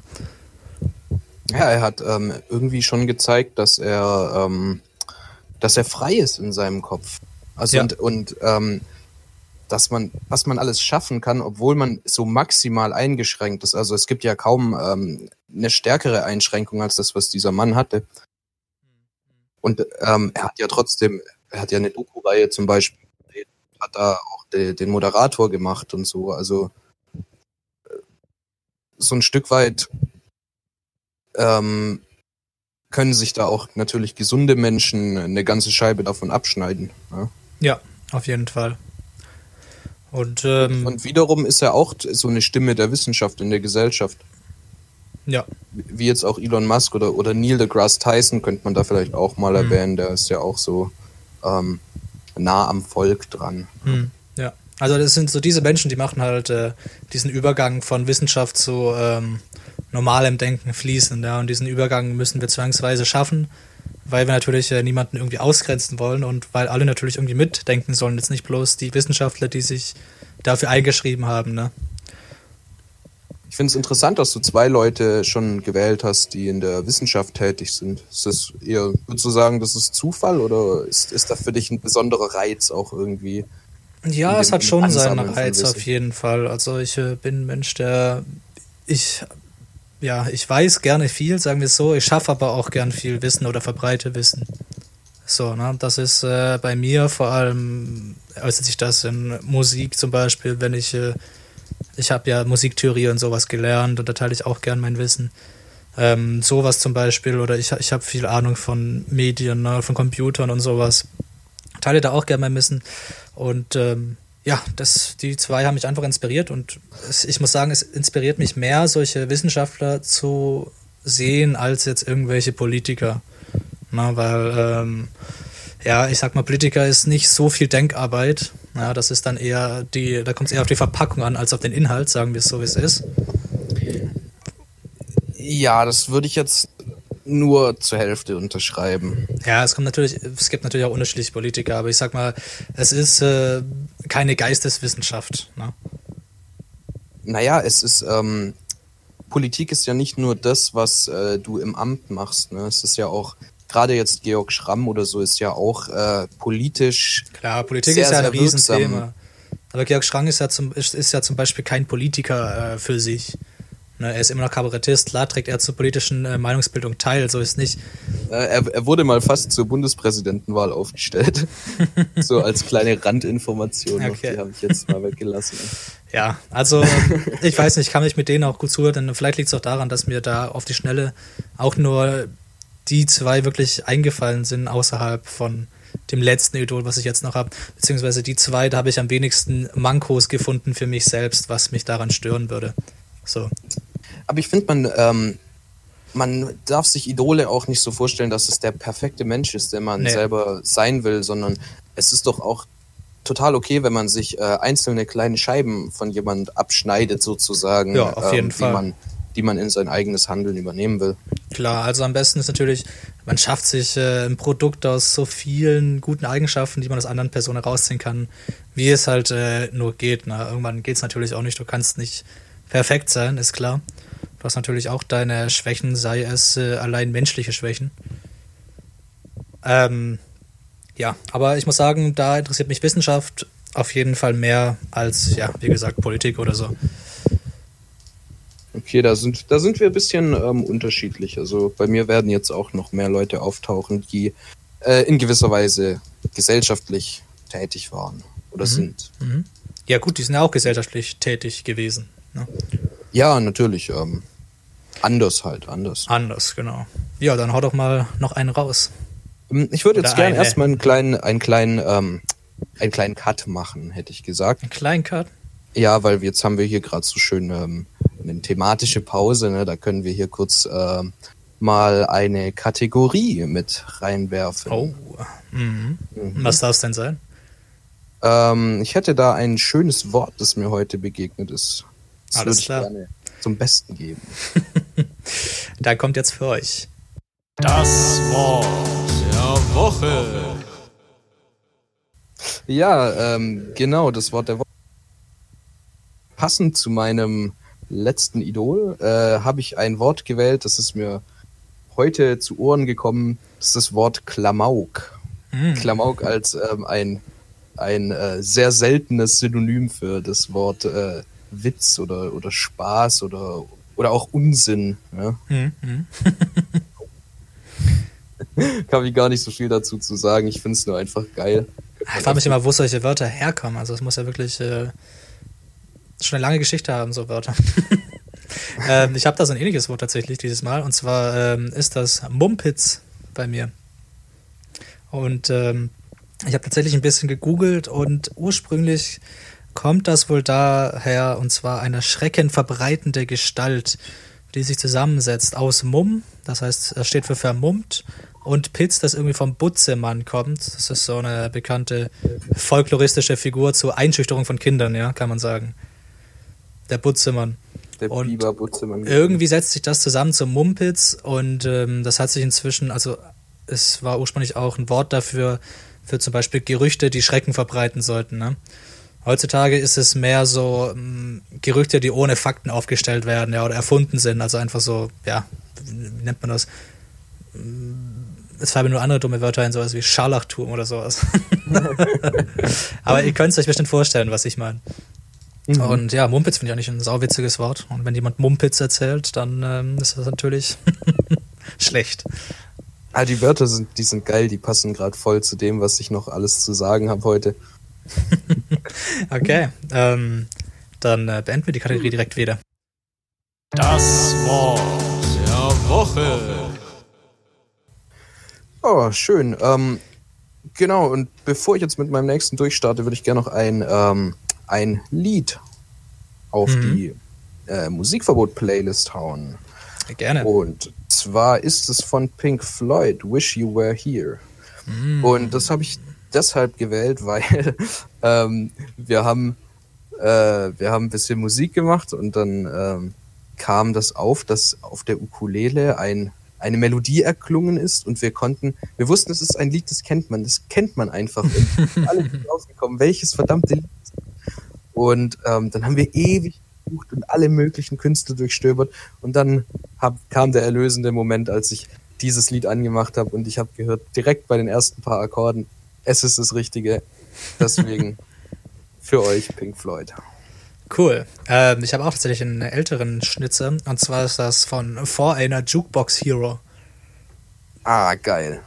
Ja, er hat ähm, irgendwie schon gezeigt, dass er, ähm, dass er frei ist in seinem Kopf. Also Ja. und, und ähm, dass man, was man alles schaffen kann, obwohl man so maximal eingeschränkt ist. Also es gibt ja kaum ähm, eine stärkere Einschränkung als das, was dieser Mann hatte. Und ähm, er hat ja trotzdem, er hat ja eine Doku-Reihe zum Beispiel, hat da auch de, den Moderator gemacht und so. Also äh, so ein Stück weit ähm, können sich da auch natürlich gesunde Menschen eine ganze Scheibe davon abschneiden. Ja? Ja, auf jeden Fall. Und ähm, Und wiederum ist er auch so eine Stimme der Wissenschaft in der Gesellschaft. ja, Wie jetzt auch Elon Musk oder, oder Neil deGrasse Tyson könnte man da vielleicht auch mal Mhm. erwähnen. Der ist ja auch so ähm, nah am Volk dran. Hm, ja. Also das sind so diese Menschen, die machen halt äh, diesen Übergang von Wissenschaft zu ähm, normalem Denken fließen. Ja? Und diesen Übergang müssen wir zwangsweise schaffen, weil wir natürlich äh, niemanden irgendwie ausgrenzen wollen und weil alle natürlich irgendwie mitdenken sollen. Jetzt nicht bloß die Wissenschaftler, die sich dafür eingeschrieben haben. Ne? Ich finde es interessant, dass du zwei Leute schon gewählt hast, die in der Wissenschaft tätig sind. Ist das eher, würdest du sagen, das ist Zufall oder ist, ist da für dich ein besonderer Reiz auch irgendwie? Ja, es hat schon seinen Ansammeln von Reiz auf jeden Fall. Also ich äh, bin ein Mensch, der ich ja, ich weiß gerne viel, sagen wir es so. Ich schaffe aber auch gern viel Wissen oder verbreite Wissen. So, ne? Das ist äh, bei mir vor allem, äußert sich das in Musik zum Beispiel, wenn ich, äh, ich habe ja Musiktheorie und sowas gelernt und da teile ich auch gern mein Wissen. Ähm, sowas zum Beispiel, oder ich, ich habe viel Ahnung von Medien, ne, von Computern und sowas. Teile da auch gern mein Wissen. Und ähm, ja, das, die zwei haben mich einfach inspiriert und es, ich muss sagen, es inspiriert mich mehr, solche Wissenschaftler zu sehen, als jetzt irgendwelche Politiker. Na, weil, ähm, ja, ich sag mal, Politiker ist nicht so viel Denkarbeit. Ja, das ist dann eher die, da kommt es eher auf die Verpackung an, als auf den Inhalt, sagen wir es so, wie es ist. Ja, das würde ich jetzt nur zur Hälfte unterschreiben. Ja, es kommt natürlich, es gibt natürlich auch unterschiedliche Politiker, aber ich sag mal, es ist äh, keine Geisteswissenschaft. Ne? Naja, es ist, ähm, Politik ist ja nicht nur das, was äh, du im Amt machst. Ne? Es ist ja auch, gerade jetzt Georg Schramm oder so, ist ja auch äh, politisch. Klar, Politik Sehr, ist ja ein wirksam. Riesenthema. Aber Georg Schrank ist ja zum, ist, ist ja zum Beispiel kein Politiker äh, für sich. Ne, er ist immer noch Kabarettist, klar trägt er zur politischen äh, Meinungsbildung teil, so ist nicht. Äh, er, er wurde mal fast zur Bundespräsidentenwahl aufgestellt. so als kleine Randinformation. Okay. Die habe ich jetzt mal weggelassen. Ja, also ich weiß nicht, ich kann mich mit denen auch gut zuhören. Vielleicht liegt es auch daran, dass mir da auf die Schnelle auch nur die zwei wirklich eingefallen sind, außerhalb von dem letzten Idol, was ich jetzt noch habe. Beziehungsweise die zwei, da habe ich am wenigsten Mankos gefunden für mich selbst, was mich daran stören würde. So. Aber ich finde, man, ähm, man darf sich Idole auch nicht so vorstellen, dass es der perfekte Mensch ist, der man Nee. selber sein will, sondern es ist doch auch total okay, wenn man sich äh, einzelne kleine Scheiben von jemand abschneidet, sozusagen, Ja, auf jeden die Fall. Die man in sein eigenes Handeln übernehmen will. Klar, also am besten ist natürlich, man schafft sich äh, ein Produkt aus so vielen guten Eigenschaften, die man aus anderen Personen herausziehen kann, wie es halt äh, nur geht. Ne? Irgendwann geht es natürlich auch nicht, du kannst nicht perfekt sein, ist klar. Du hast natürlich auch deine Schwächen, sei es äh, allein menschliche Schwächen. Ähm, ja, aber ich muss sagen, da interessiert mich Wissenschaft auf jeden Fall mehr als, ja, wie gesagt, Politik oder so. Okay, da sind, da sind wir ein bisschen ähm, unterschiedlich. Also bei mir werden jetzt auch noch mehr Leute auftauchen, die äh, in gewisser Weise gesellschaftlich tätig waren oder sind. Mhm. Ja gut, die sind ja auch gesellschaftlich tätig gewesen. Ne? Ja, natürlich. Ähm, anders halt, anders. Anders, genau. Ja, dann hau doch mal noch einen raus. Ähm, Ich würde jetzt gerne erstmal einen kleinen, einen kleinen, ähm, einen kleinen Cut machen, hätte ich gesagt. Ein Kleincut. Ja, weil jetzt haben wir hier gerade so schön ähm, eine thematische Pause, ne? Da können wir hier kurz ähm, mal eine Kategorie mit reinwerfen. Oh. Mhm. Mhm. Was darf es denn sein? Ähm, ich hätte da ein schönes Wort, das mir heute begegnet ist. Das Alles klar. gerne zum Besten geben. Da kommt jetzt für euch. Das Wort der Woche. Ja, ähm, genau, das Wort der Woche. Passend zu meinem letzten Idol äh, habe ich ein Wort gewählt, das ist mir heute zu Ohren gekommen. Das ist das Wort Klamauk. Mhm. Klamauk als ähm, ein, ein äh, sehr seltenes Synonym für das Wort äh, Witz oder, oder Spaß oder, oder auch Unsinn. Ja? Mhm. Kann ich gar nicht so viel dazu zu sagen. Ich finde es nur einfach geil. Ich frage mich immer, wo solche Wörter herkommen. Also es muss ja wirklich äh, schon eine lange Geschichte haben, so Wörter. ähm, ich habe da so ein ähnliches Wort tatsächlich dieses Mal. Und zwar ähm, ist das Mumpitz bei mir. Und ähm, ich habe tatsächlich ein bisschen gegoogelt und ursprünglich kommt das wohl daher, und zwar eine schreckenverbreitende Gestalt, die sich zusammensetzt aus Mumm, das heißt, es steht für vermummt, und Pitz, das irgendwie vom Butzemann kommt. Das ist so eine bekannte folkloristische Figur zur Einschüchterung von Kindern, ja, kann man sagen. Der Butzemann. Der Und Biber Butzemann. Irgendwie setzt sich das zusammen zum Mumpitz und ähm, das hat sich inzwischen, also es war ursprünglich auch ein Wort dafür, für zum Beispiel Gerüchte, die Schrecken verbreiten sollten. Ne? Heutzutage ist es mehr so ähm, Gerüchte, die ohne Fakten aufgestellt werden ja, oder erfunden sind. Also einfach so, ja, wie nennt man das? Es fallen mir nur andere dumme Wörter ein, sowas wie Scharlachtum oder sowas. Aber ihr könnt es euch bestimmt vorstellen, was ich meine. Und ja, Mumpitz finde ich eigentlich ein sauwitziges Wort. Und wenn jemand Mumpitz erzählt, dann ähm, ist das natürlich schlecht. Ah, die Wörter sind, die sind geil, die passen gerade voll zu dem, was ich noch alles zu sagen habe heute. Okay, ähm, dann äh, beenden wir die Kategorie direkt wieder. Das Wort der Woche. Oh, schön. Ähm, genau, und bevor ich jetzt mit meinem nächsten durchstarte, würde ich gerne noch ein, ähm, ein Lied auf Mhm. die äh, Musikverbot-Playlist hauen. Gerne. Und zwar ist es von Pink Floyd, Wish You Were Here. Und das habe ich deshalb gewählt, weil ähm, wir haben äh, wir haben ein bisschen Musik gemacht und dann ähm, kam das auf, dass auf der Ukulele ein eine Melodie erklungen ist und wir konnten, wir wussten, es ist ein Lied, das kennt man, das kennt man einfach. Alle sind draufgekommen, welches verdammte Lied. Und ähm, dann haben wir ewig gesucht und alle möglichen Künstler durchstöbert und dann hab, kam der erlösende Moment, als ich dieses Lied angemacht habe und ich habe gehört, direkt bei den ersten paar Akkorden, es ist das Richtige. Deswegen für euch Pink Floyd. Cool. Ähm, ich habe auch tatsächlich einen älteren Schnitzer. Und zwar ist das von For einer Jukebox Hero. Ah, geil.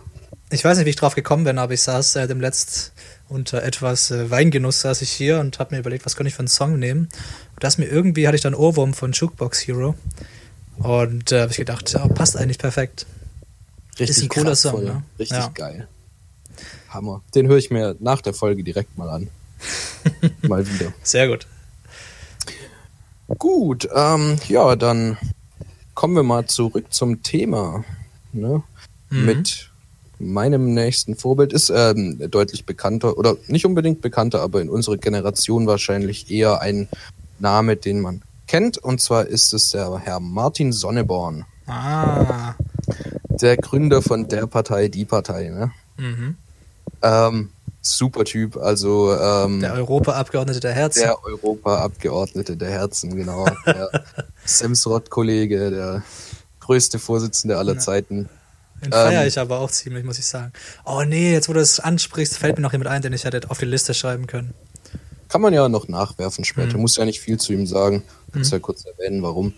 Ich weiß nicht, wie ich drauf gekommen bin, aber ich saß äh, dem letzt unter etwas äh, Weingenuss saß ich hier und habe mir überlegt, was könnte ich für einen Song nehmen. Und das mir irgendwie hatte ich dann Ohrwurm von Jukebox Hero. Und äh, habe ich gedacht, ja, passt eigentlich perfekt. Richtig Ist ein cooler Song, ne? Richtig Ja. geil. Hammer. Den höre ich mir nach der Folge direkt mal an. mal wieder. Sehr gut. Gut, ähm, ja, dann kommen wir mal zurück zum Thema. Ne? Mhm. Mit meinem nächsten Vorbild ist ähm, deutlich bekannter oder nicht unbedingt bekannter, aber in unserer Generation wahrscheinlich eher ein Name, den man kennt. Und zwar ist es der Herr Martin Sonneborn, Ah. der Gründer von der Partei, die Partei. Ne? Mhm. Ähm, super Typ, also ähm, Der Europaabgeordnete der Herzen. Der Europaabgeordnete der Herzen, genau. Der Semsrott-Kollege, der größte Vorsitzende aller Zeiten. Den feiere Ähm, ich aber auch ziemlich, muss ich sagen. Oh nee, jetzt wo du es ansprichst, fällt mir noch jemand ein, den ich hätte auf die Liste schreiben können. Kann man ja noch nachwerfen später. Mhm. Muss ja nicht viel zu ihm sagen. Muss ja kurz erwähnen, warum.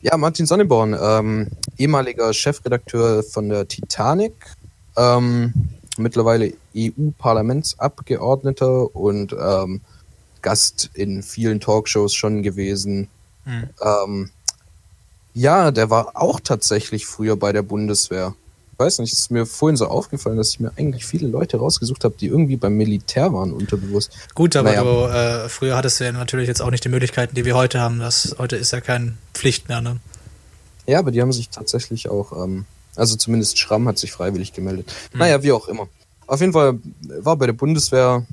Ja, Martin Sonneborn, ähm, ehemaliger Chefredakteur von der Titanic, ähm, mittlerweile EU-Parlamentsabgeordneter und ähm, Gast in vielen Talkshows schon gewesen. Mhm. Ja, der war auch tatsächlich früher bei der Bundeswehr. Ich weiß nicht, es ist mir vorhin so aufgefallen, dass ich mir eigentlich viele Leute rausgesucht habe, die irgendwie beim Militär waren, unterbewusst. Gut, aber Naja. du, äh, früher hattest du ja natürlich jetzt auch nicht die Möglichkeiten, die wir heute haben. Das heute ist ja keine Pflicht mehr, ne? Ja, aber die haben sich tatsächlich auch, ähm, also zumindest Schramm hat sich freiwillig gemeldet. Naja, wie auch immer. Auf jeden Fall war bei der Bundeswehr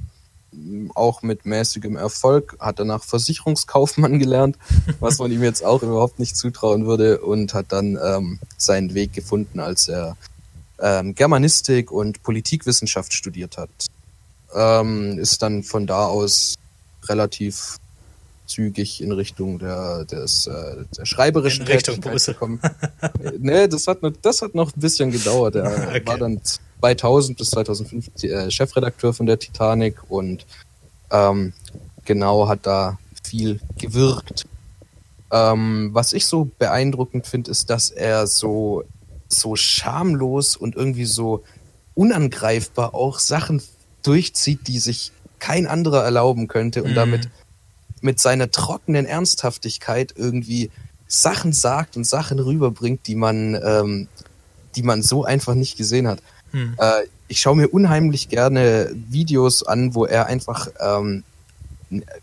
auch mit mäßigem Erfolg, hat danach Versicherungskaufmann gelernt, was man ihm jetzt auch überhaupt nicht zutrauen würde und hat dann ähm, seinen Weg gefunden, als er ähm, Germanistik und Politikwissenschaft studiert hat. Ähm, ist dann von da aus relativ zügig in Richtung der, des, äh, der schreiberischen In Richtung Busse. gekommen. nee, das hat, noch, das hat noch ein bisschen gedauert. Er Okay. war dann 2000 bis 2005 die, äh, Chefredakteur von der Titanic und ähm, genau hat da viel gewirkt. Ähm, was ich so beeindruckend finde, ist, dass er so, so schamlos und irgendwie so unangreifbar auch Sachen durchzieht, die sich kein anderer erlauben könnte und Mhm. damit mit seiner trockenen Ernsthaftigkeit irgendwie Sachen sagt und Sachen rüberbringt, die man, ähm, die man so einfach nicht gesehen hat. Hm. Äh, ich schaue mir unheimlich gerne Videos an, wo er einfach, ähm,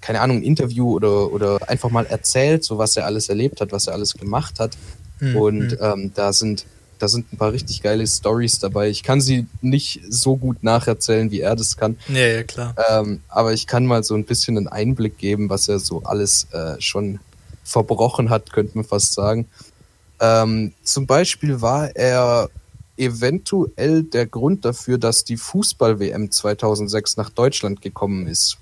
keine Ahnung, ein Interview oder, oder einfach mal erzählt, so was er alles erlebt hat, was er alles gemacht hat. Hm, Und hm. ähm, da sind da sind ein paar richtig geile Stories dabei. Ich kann sie nicht so gut nacherzählen, wie er das kann. Ja, ja, klar. Ähm, aber ich kann mal so ein bisschen einen Einblick geben, was er so alles äh, schon verbrochen hat, könnte man fast sagen. Ähm, zum Beispiel war er eventuell der Grund dafür, dass die Fußball-WM 2006 nach Deutschland gekommen ist.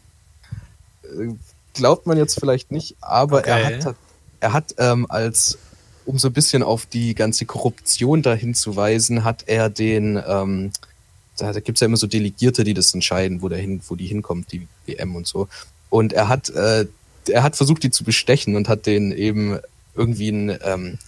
Äh, glaubt man jetzt vielleicht nicht, aber Okay. er hat, er hat ähm, als, um so ein bisschen auf die ganze Korruption da hinzuweisen, hat er den, ähm, da, da gibt's ja immer so Delegierte, die das entscheiden, wo, der hin, wo die hinkommt, die WM und so. Und er hat, äh, er hat versucht, die zu bestechen und hat denen eben irgendwie ein, ähm,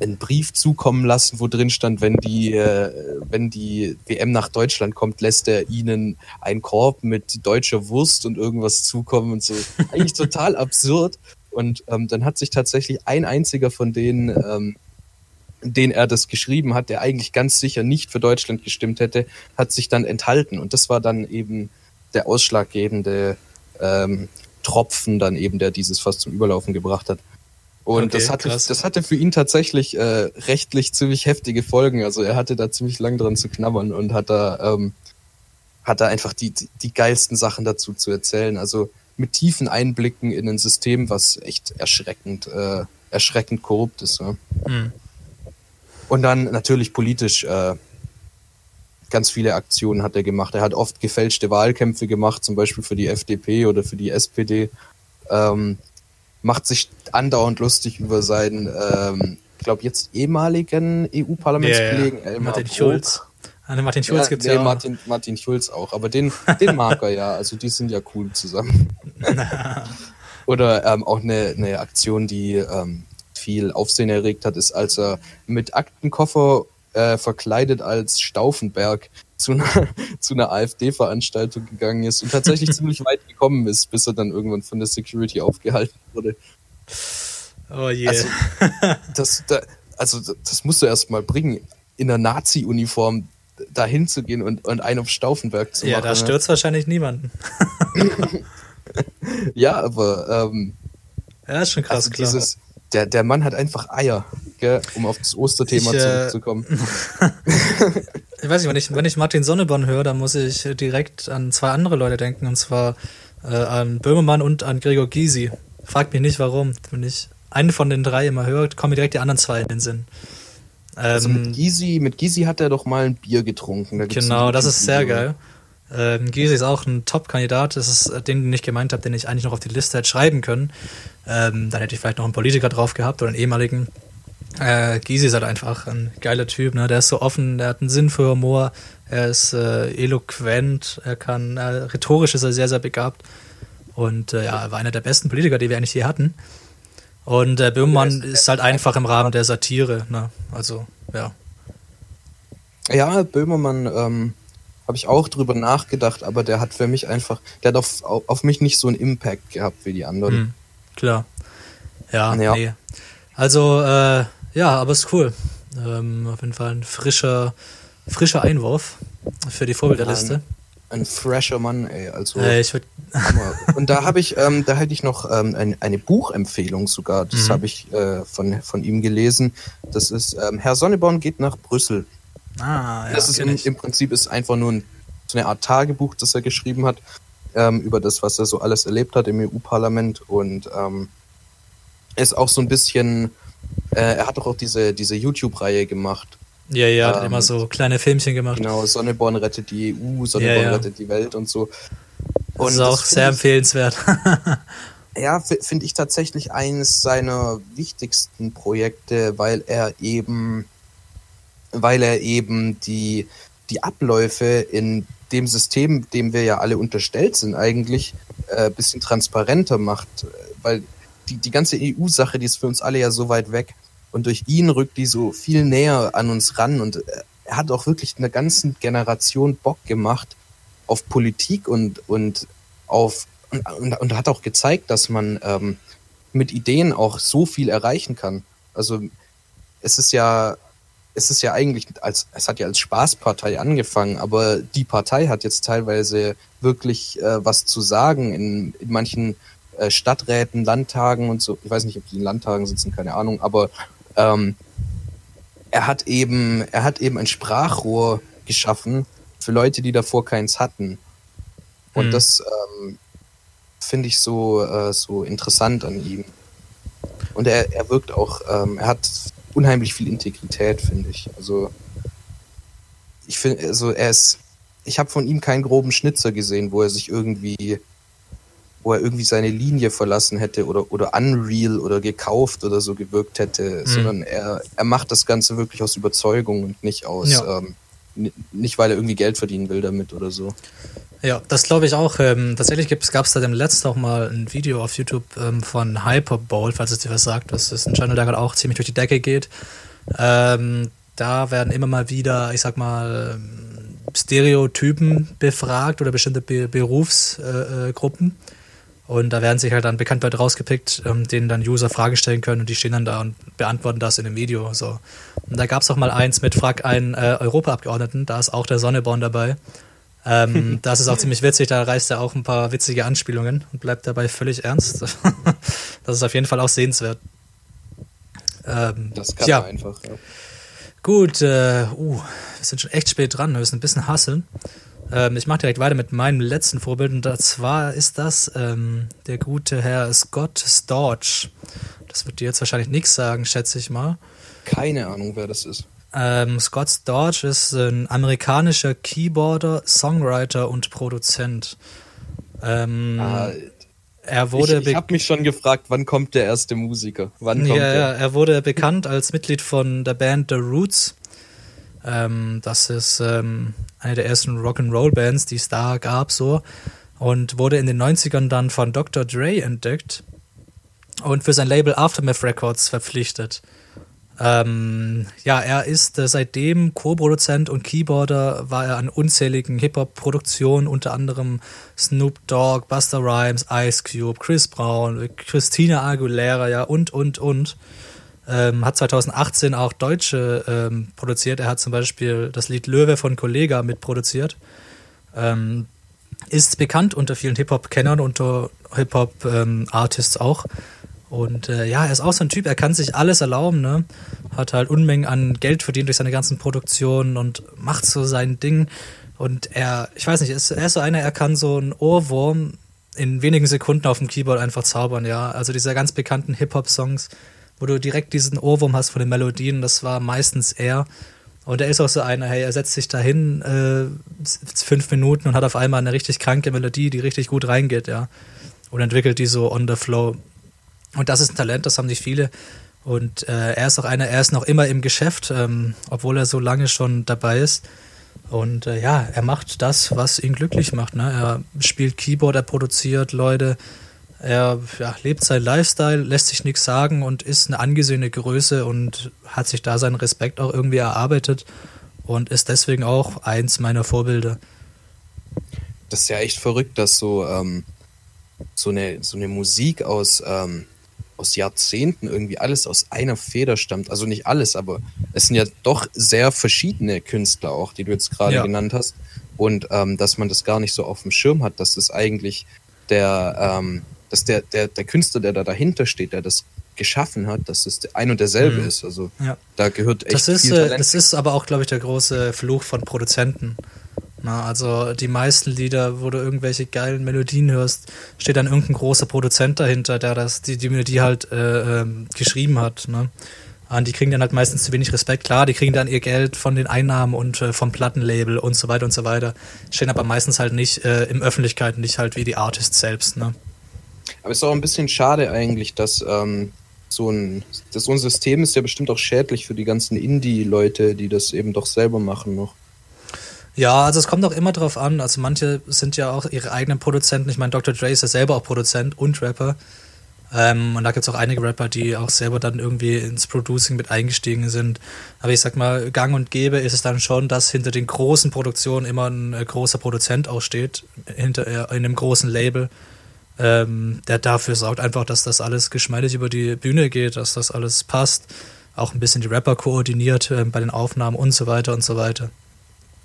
einen Brief zukommen lassen, wo drin stand, wenn die, äh, wenn die WM nach Deutschland kommt, lässt er ihnen einen Korb mit deutscher Wurst und irgendwas zukommen und so. Eigentlich total absurd. Und ähm, dann hat sich tatsächlich ein einziger von denen, ähm, den er das geschrieben hat, der eigentlich ganz sicher nicht für Deutschland gestimmt hätte, hat sich dann enthalten. Und das war dann eben der ausschlaggebende ähm, Tropfen dann eben, der dieses fast zum Überlaufen gebracht hat. Und Okay, das, hatte, krass. das hatte für ihn tatsächlich äh, rechtlich ziemlich heftige Folgen. Also er hatte da ziemlich lang dran zu knabbern und hat da, ähm, hat da einfach die, die, geilsten Sachen dazu zu erzählen. Also mit tiefen Einblicken in ein System, was echt erschreckend, äh, erschreckend korrupt ist. Ja. Hm. Und dann natürlich politisch äh, ganz viele Aktionen hat er gemacht. Er hat oft gefälschte Wahlkämpfe gemacht, zum Beispiel für die FDP oder für die SPD. Ähm, macht sich andauernd lustig über seinen, ähm, ich glaube jetzt ehemaligen EU-Parlamentskollegen ja. Elmar Martin. Schulz. Ah, den Martin Schulz ja, gibt's nee, ja auch. Martin, Martin Schulz auch, aber den, den mag er ja. Also die sind ja cool zusammen. Oder ähm, auch eine, eine Aktion, die ähm, viel Aufsehen erregt hat, ist, als er mit Aktenkoffer äh, verkleidet als Stauffenberg zu einer, zu einer AfD-Veranstaltung gegangen ist und tatsächlich ziemlich weit gekommen ist, bis er dann irgendwann von der Security aufgehalten wurde. Oh je. Also, das, da, also das musst du erst mal bringen, in der Nazi-Uniform dahin zu gehen und, und einen auf Stauffenberg zu ja, machen. da ne? stürzt wahrscheinlich niemanden. Ja, aber ähm, Ja, ist schon krass, also klar. Der, der Mann hat einfach Eier, gell, um auf das Osterthema Ich, äh, zurückzukommen. Ich weiß nicht, wenn ich, wenn ich Martin Sonneborn höre, dann muss ich direkt an zwei andere Leute denken, und zwar äh, an Böhmermann und an Gregor Gysi. Fragt mich nicht warum. Wenn ich einen von den drei immer höre, kommen mir direkt die anderen zwei in den Sinn. Ähm, Also mit Gysi, mit Gysi hat er doch mal ein Bier getrunken. Da genau, das ist sehr YouTube-Video. geil. Ähm, Gysi ist auch ein Top-Kandidat. Das ist äh, den, den ich gemeint habe, den ich eigentlich noch auf die Liste hätte schreiben können. Ähm, dann hätte ich vielleicht noch einen Politiker drauf gehabt oder einen ehemaligen. Äh, Gysi ist halt einfach ein geiler Typ, ne? Der ist so offen, der hat einen Sinn für Humor, er ist äh, eloquent, er kann, äh, rhetorisch ist er sehr, sehr begabt. Und äh, ja, er war einer der besten Politiker, die wir eigentlich je hatten. Und äh, ist- ist halt einfach im Rahmen der Satire, ne? Also, ja. Ja, Böhmermann, ähm, habe ich auch drüber nachgedacht, aber der hat für mich einfach, der hat auf, auf mich nicht so einen Impact gehabt wie die anderen. Hm, klar. Ja, Ja. nee. Also, äh, ja, aber ist cool. Ähm, auf jeden Fall ein frischer, frischer Einwurf für die Vorbilderliste. Ein fresher Mann, ey. Also Äh, ich würde Hammer. Und da habe ich, ähm, da hätte ich noch ähm, ein, eine Buchempfehlung sogar. Das Mhm. habe ich äh, von, von ihm gelesen. Das ist ähm, Herr Sonneborn geht nach Brüssel. Ah, ja, das ist im, im Prinzip ist einfach nur ein, so eine Art Tagebuch, das er geschrieben hat ähm, über das, was er so alles erlebt hat im EU-Parlament und ähm, ist auch so ein bisschen. Äh, er hat doch auch diese diese YouTube-Reihe gemacht. Ja, ja, hat ähm, immer so kleine Filmchen gemacht. Genau, Sonneborn rettet die EU, Sonneborn Ja, ja. rettet die Welt und so. das ist auch find sehr empfehlenswert. Ja, fi- finde ich tatsächlich eines seiner wichtigsten Projekte, weil er eben, weil er eben die, die Abläufe in dem System, dem wir ja alle unterstellt sind, eigentlich äh, bisschen transparenter macht. Weil die, die ganze EU-Sache, die ist für uns alle ja so weit weg. Und durch ihn rückt die so viel näher an uns ran. Und äh, er hat auch wirklich einer ganzen Generation Bock gemacht auf Politik und, und auf und, und, und hat auch gezeigt, dass man ähm, mit Ideen auch so viel erreichen kann. Also es ist ja, es ist ja eigentlich als, es hat ja als Spaßpartei angefangen, aber die Partei hat jetzt teilweise wirklich äh, was zu sagen in, in manchen äh, Stadträten, Landtagen und so. Ich weiß nicht, ob die in Landtagen sitzen, keine Ahnung, aber ähm, er hat eben, er hat eben ein Sprachrohr geschaffen für Leute, die davor keins hatten. Und Mhm. das ähm, finde ich so, äh, so interessant an ihm. Und er, er wirkt auch, ähm, er hat unheimlich viel Integrität, finde ich. Also ich finde, also er ist, ich habe von ihm keinen groben Schnitzer gesehen, wo er sich irgendwie, wo er irgendwie seine Linie verlassen hätte oder, oder unreal oder gekauft oder so gewirkt hätte, sondern er, er macht das Ganze wirklich aus Überzeugung und nicht aus, Ja. ähm, nicht weil er irgendwie Geld verdienen will damit oder so. Ja, das glaube ich auch. Ähm, tatsächlich gab es da dem letzten auch mal ein Video auf YouTube ähm, von Hyperbowl, falls es dir was sagt. Das ist ein Channel, der gerade auch ziemlich durch die Decke geht. Ähm, da werden immer mal wieder, ich sag mal, ähm, Stereotypen befragt oder bestimmte Be Berufsgruppen. Äh, äh. Und da werden sich halt dann bekannt Leute rausgepickt, ähm, denen dann User Fragen stellen können und die stehen dann da und beantworten das in dem Video. So. Und da gab es auch mal eins mit Frag einen äh, Europaabgeordneten, da ist auch der Sonneborn dabei. Ähm, das ist auch ziemlich witzig, da reißt er auch ein paar witzige Anspielungen und bleibt dabei völlig ernst. das ist auf jeden Fall auch sehenswert. Ähm, Das kann ja, einfach. Ja. gut, äh, uh, wir sind schon echt spät dran, wir müssen ein bisschen hasseln. Ähm, ich mache direkt weiter mit meinem letzten Vorbild und zwar ist das ähm, der gute Herr Scott Storch. Das wird dir jetzt wahrscheinlich nichts sagen, schätze ich mal. Keine Ahnung, wer das ist. Ähm, Scott Storch ist ein amerikanischer Keyboarder, Songwriter und Produzent. Ähm, Ah, er wurde ich ich habe mich schon gefragt, wann kommt der erste Musiker? Wann kommt ja, der? er wurde bekannt als Mitglied von der Band The Roots. Ähm, das ist ähm, eine der ersten Rock'n'Roll-Bands, die es da gab, so. Und wurde in den 90ern dann von Dr. Dre entdeckt und für sein Label Aftermath Records verpflichtet. Ähm, ja, er ist äh, seitdem Co-Produzent und Keyboarder, war er an unzähligen Hip-Hop-Produktionen, unter anderem Snoop Dogg, Busta Rhymes, Ice Cube, Chris Brown, Christina Aguilera, ja, und, und, und. Ähm, hat 2018 auch Deutsche ähm, produziert. Er hat zum Beispiel das Lied Löwe von Kollega mitproduziert. Ähm, ist bekannt unter vielen Hip-Hop-Kennern, unter Hip-Hop-Artists auch. Und äh, ja, er ist auch so ein Typ, er kann sich alles erlauben, ne? Hat halt Unmengen an Geld verdient durch seine ganzen Produktionen und macht so sein Ding. Und er, ich weiß nicht, ist, er ist so einer, er kann so einen Ohrwurm in wenigen Sekunden auf dem Keyboard einfach zaubern, ja. Also diese ganz bekannten Hip-Hop-Songs, wo du direkt diesen Ohrwurm hast von den Melodien, das war meistens er. Und er ist auch so einer, hey, er setzt sich dahin äh, fünf Minuten und hat auf einmal eine richtig kranke Melodie, die richtig gut reingeht, ja. Und entwickelt die so on the flow. Und das ist ein Talent, das haben nicht viele. Und äh, er ist auch einer, er ist noch immer im Geschäft, ähm, obwohl er so lange schon dabei ist. Und äh, ja, er macht das, was ihn glücklich macht. Ne? Er spielt Keyboard, er produziert Leute, er ja, lebt sein Lifestyle, lässt sich nichts sagen und ist eine angesehene Größe und hat sich da seinen Respekt auch irgendwie erarbeitet und ist deswegen auch eins meiner Vorbilder. Das ist ja echt verrückt, dass so, ähm, so, eine, so eine Musik aus, ähm, aus Jahrzehnten irgendwie alles aus einer Feder stammt. Also nicht alles, aber es sind ja doch sehr verschiedene Künstler auch, die du jetzt gerade Ja. genannt hast. Und ähm, dass man das gar nicht so auf dem Schirm hat, dass das eigentlich der, ähm, dass der, der, der Künstler, der da dahinter steht, der das geschaffen hat, dass es der ein und derselbe Mhm. ist. Also Ja. da gehört echt Das ist, viel äh, Talent. das ist aber auch, glaube ich, der große Fluch von Produzenten. Na, also die meisten Lieder, wo du irgendwelche geilen Melodien hörst, steht dann irgendein großer Produzent dahinter, der das, die, die Melodie halt äh, ähm, geschrieben hat. Ne? Und die kriegen dann halt meistens zu wenig Respekt. Klar, die kriegen dann ihr Geld von den Einnahmen und äh, vom Plattenlabel und so weiter und so weiter. Stehen aber meistens halt nicht äh, im Öffentlichkeit, nicht halt wie die Artists selbst. Ne? Aber es ist auch ein bisschen schade eigentlich, dass ähm, so ein, das, so ein System ist ja bestimmt auch schädlich für die ganzen Indie-Leute, die das eben doch selber machen noch. Ja, also es kommt auch immer drauf an. Also manche sind ja auch ihre eigenen Produzenten. Ich meine, Dr. Dre ist ja selber auch Produzent und Rapper. Ähm, und da gibt es auch einige Rapper, die auch selber dann irgendwie ins Producing mit eingestiegen sind. Aber ich sag mal, gang und gäbe ist es dann schon, dass hinter den großen Produktionen immer ein äh, großer Produzent auch steht, hinter äh, in einem großen Label, ähm, der dafür sorgt einfach, dass das alles geschmeidig über die Bühne geht, dass das alles passt. Auch ein bisschen die Rapper koordiniert äh, bei den Aufnahmen und so weiter und so weiter.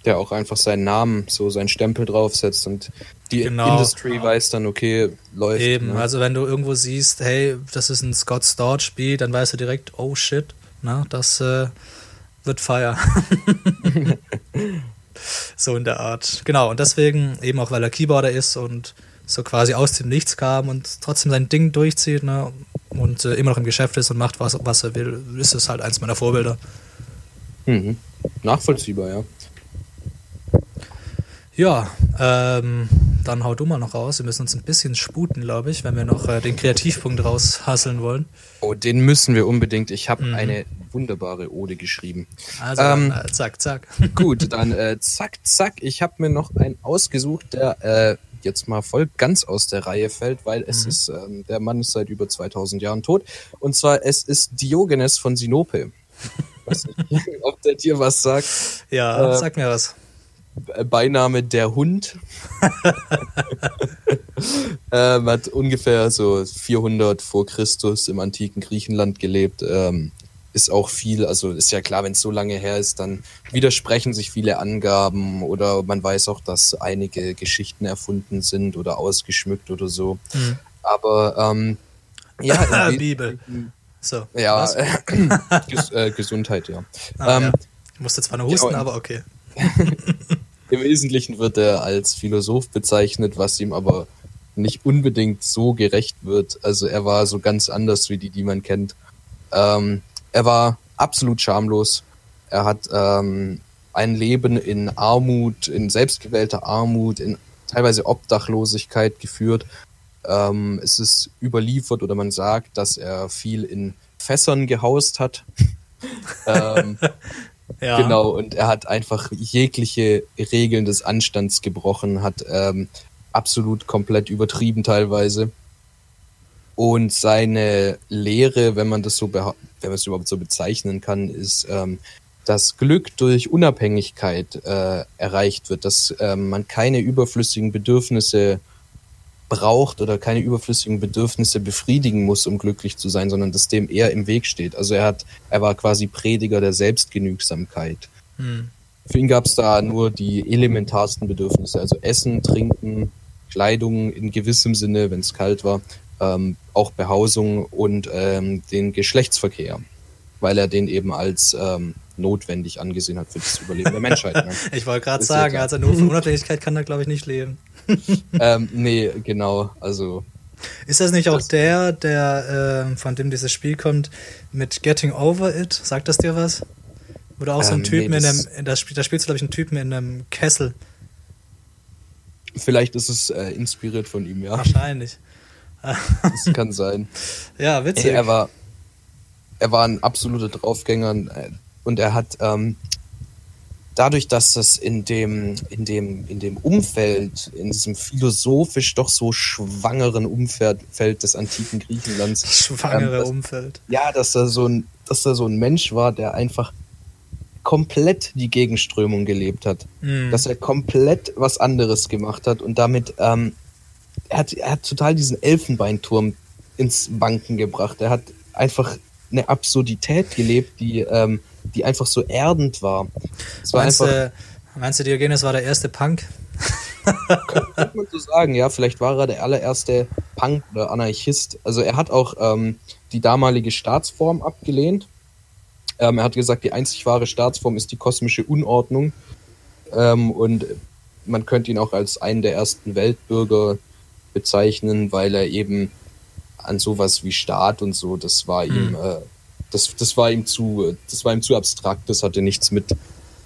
Der auch einfach seinen Namen, so seinen Stempel draufsetzt und die Genau. Industry weiß dann, okay, läuft. Eben, ne? also wenn du irgendwo siehst, hey, das ist ein Scott Storch Beat, dann weißt du direkt, oh shit, na, das, äh, wird Fire. so in der Art. Genau, und deswegen, eben auch weil er Keyboarder ist und so quasi aus dem Nichts kam und trotzdem sein Ding durchzieht ne, und äh, immer noch im Geschäft ist und macht, was, was er will, ist es halt eins meiner Vorbilder. Mhm. Nachvollziehbar, ja. Ja, ähm, dann hau du mal noch raus. Wir müssen uns ein bisschen sputen, glaube ich, wenn wir noch äh, den Kreativpunkt raushasseln wollen. Oh, den müssen wir unbedingt. Ich habe Mhm. eine wunderbare Ode geschrieben. Also, Ähm, äh, zack, zack. Gut, dann äh, zack, zack. Ich habe mir noch einen ausgesucht, der äh, jetzt mal voll ganz aus der Reihe fällt, weil es ist, ähm, der Mann ist seit über 2000 Jahren tot. Und zwar, es ist Diogenes von Sinope. Weiß nicht, ob der dir was sagt. Ja, Äh, sag mir was. Beiname der Hund. ähm, hat ungefähr so 400 vor Christus im antiken Griechenland gelebt. Ähm, ist auch viel, also ist ja klar, wenn es so lange her ist, dann widersprechen sich viele Angaben oder man weiß auch, dass einige Geschichten erfunden sind oder ausgeschmückt oder so. Hm. Aber ähm, ja, Bibel. So. ja? Ges äh, Gesundheit, ja. Ah, ähm, ja. Ich musste zwar nur husten, ja, aber okay. Im Wesentlichen wird er als Philosoph bezeichnet, was ihm aber nicht unbedingt so gerecht wird. Also er war so ganz anders wie die, die man kennt. Ähm, er war absolut schamlos. Er hat ähm, ein Leben in Armut, in selbstgewählter Armut, in teilweise Obdachlosigkeit geführt. Ähm, es ist überliefert oder man sagt, dass er viel in Fässern gehaust hat. ähm, Ja. Genau, und er hat einfach jegliche Regeln des Anstands gebrochen, hat ähm, absolut komplett übertrieben teilweise. Und seine Lehre, wenn man das so wenn man es überhaupt so bezeichnen kann, ist, ähm, dass Glück durch Unabhängigkeit äh, erreicht wird, dass ähm, man keine überflüssigen Bedürfnisse braucht oder keine überflüssigen Bedürfnisse befriedigen muss, um glücklich zu sein, sondern dass dem eher im Weg steht. Also er hat, er war quasi Prediger der Selbstgenügsamkeit. Hm. Für ihn gab es da nur die elementarsten Bedürfnisse, also Essen, Trinken, Kleidung in gewissem Sinne, wenn es kalt war, ähm, auch Behausung und ähm, den Geschlechtsverkehr, weil er den eben als ähm, notwendig angesehen hat für das Überleben der Menschheit. Ne? Ich wollte gerade ja sagen, also nur von Unabhängigkeit kann er, glaube ich, nicht leben. ähm, nee, genau, also Ist das nicht auch Das- der, der, ähm, von dem dieses Spiel kommt, mit Getting Over It? Sagt das dir was? Oder auch so ein Ähm, Typen nee, in einem, in das Spiel, da spielst du, glaube ich, einen Typen in einem Kessel. vielleicht ist es äh, inspiriert von ihm, ja. Wahrscheinlich. Das kann sein. Ja, witzig. Er war, er war ein absoluter Draufgänger äh, und er hat ähm, dadurch, dass das in dem, in dem, in dem Umfeld, in diesem philosophisch doch so schwangeren Umfeld Feld des antiken Griechenlands, das schwangere ähm, das- Umfeld. ja, dass er so ein, dass er so ein Mensch war, der einfach komplett die Gegenströmung gelebt hat Hm. dass er komplett was anderes gemacht hat und damit ähm, er hat, er hat total diesen Elfenbeinturm ins Wanken gebracht. Er hat einfach eine Absurdität gelebt, die, ähm, die einfach so erdend war. War meinst, einfach, du, meinst du, Diogenes war der erste Punk? könnte man so sagen, ja, vielleicht war er der allererste Punk oder Anarchist. Also er hat auch ähm, die damalige Staatsform abgelehnt. Ähm, er hat gesagt, die einzig wahre Staatsform ist die kosmische Unordnung. Ähm, und man könnte ihn auch als einen der ersten Weltbürger bezeichnen, weil er eben an sowas wie Staat und so, das war ihm, äh, das, das war ihm zu, das war ihm zu abstrakt, das hatte nichts mit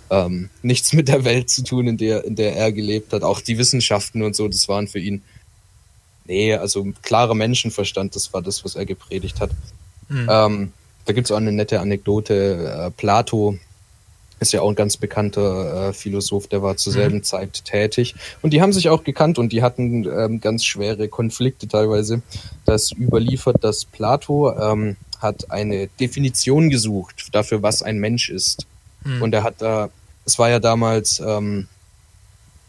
ähm, nichts mit der Welt zu tun, in der, in der er gelebt hat. Auch die Wissenschaften und so, das waren für ihn, nee, also klarer Menschenverstand, das war das, was er gepredigt hat. Hm. Ähm, da gibt's auch eine nette Anekdote. Äh, Plato ist ja auch ein ganz bekannter äh, Philosoph, der war zur selben Zeit tätig. Und die haben sich auch gekannt und die hatten ähm, ganz schwere Konflikte teilweise. Das überliefert, dass Plato ähm, hat eine Definition gesucht dafür, was ein Mensch ist. Hm. Und er hat da, es war ja damals ähm,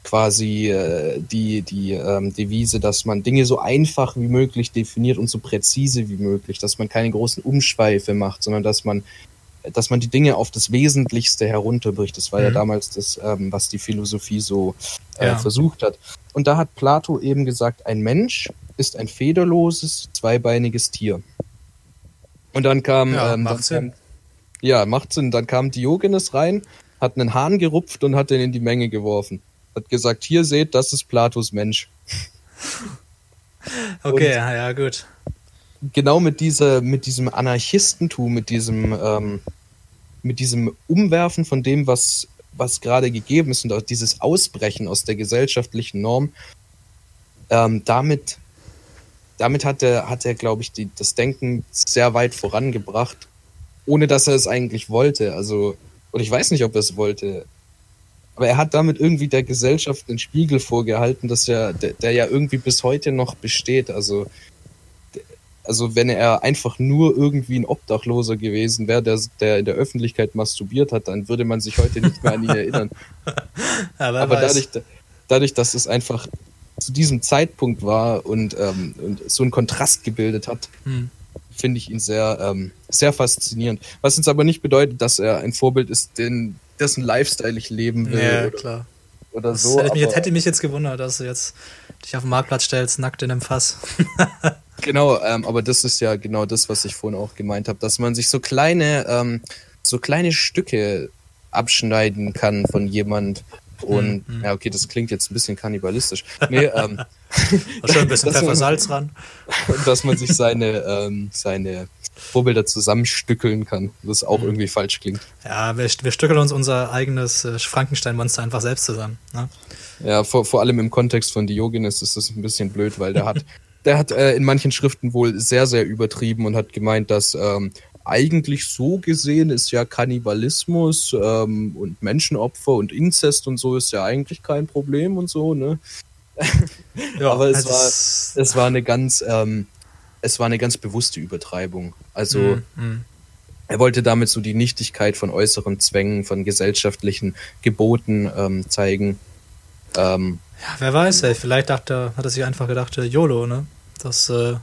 quasi äh, die, die ähm, Devise, dass man Dinge so einfach wie möglich definiert und so präzise wie möglich, dass man keine großen Umschweife macht, sondern dass man dass man die Dinge auf das Wesentlichste herunterbricht. Das war ja Mhm. damals das, ähm, was die Philosophie so äh, Ja. versucht hat. Und da hat Plato eben gesagt, ein Mensch ist ein federloses, zweibeiniges Tier. Und dann kam, Ja, ähm, macht Sinn. kam Ja, macht Sinn. Dann kam Diogenes rein, hat einen Hahn gerupft und hat den in die Menge geworfen. Hat gesagt, hier seht, das ist Platos Mensch. Okay, ja, ja, gut. Genau mit dieser, mit diesem Anarchistentum, mit diesem, ähm, mit diesem Umwerfen von dem, was, was gerade gegeben ist und auch dieses Ausbrechen aus der gesellschaftlichen Norm, ähm, damit, damit hat er, hat er, glaube ich, die, das Denken sehr weit vorangebracht, ohne dass er es eigentlich wollte. Also, und ich weiß nicht, ob er es wollte. Aber er hat damit irgendwie der Gesellschaft einen Spiegel vorgehalten, dass er, der, der ja irgendwie bis heute noch besteht. Also, also wenn er einfach nur irgendwie ein Obdachloser gewesen wäre, der, der in der Öffentlichkeit masturbiert hat, dann würde man sich heute nicht mehr an ihn erinnern. Ja, Aber dadurch, dadurch, dass es einfach zu diesem Zeitpunkt war und, ähm, und so einen Kontrast gebildet hat, Hm. finde ich ihn sehr, ähm, sehr faszinierend. Was jetzt aber nicht bedeutet, dass er ein Vorbild ist, den, dessen Lifestyle ich leben will Ja, klar. Oder Das so. hätte, mich, jetzt, hätte mich jetzt gewundert, dass du jetzt dich auf den Marktplatz stellst, nackt in einem Fass. Genau, ähm, aber das ist ja genau das, was ich vorhin auch gemeint habe, dass man sich so kleine, ähm, so kleine Stücke abschneiden kann von jemand. Und ja, okay, das klingt jetzt ein bisschen kannibalistisch. Nee, ähm, schon ein bisschen dass man- Pfeffersalz ran. dass man sich seine, ähm, seine Vorbilder zusammenstückeln kann, das auch irgendwie falsch klingt. Ja, wir, wir stückeln uns unser eigenes äh, Frankenstein-Monster einfach selbst zusammen. Ne? Ja, vor, vor allem im Kontext von Diogenes ist das ein bisschen blöd, weil der hat, der hat äh, in manchen Schriften wohl sehr, sehr übertrieben und hat gemeint, dass ähm, eigentlich so gesehen ist ja Kannibalismus ähm, und Menschenopfer und Inzest und so ist ja eigentlich kein Problem und so, ne? Ja, Aber es war- Es war eine ganz, ähm, es war eine ganz bewusste Übertreibung. Also Mm, mm. er wollte damit so die Nichtigkeit von äußeren Zwängen, von gesellschaftlichen Geboten ähm, zeigen. Ähm, Ja, wer weiß, ey, vielleicht dachte, hat er sich einfach gedacht, äh, YOLO, ne? Das äh,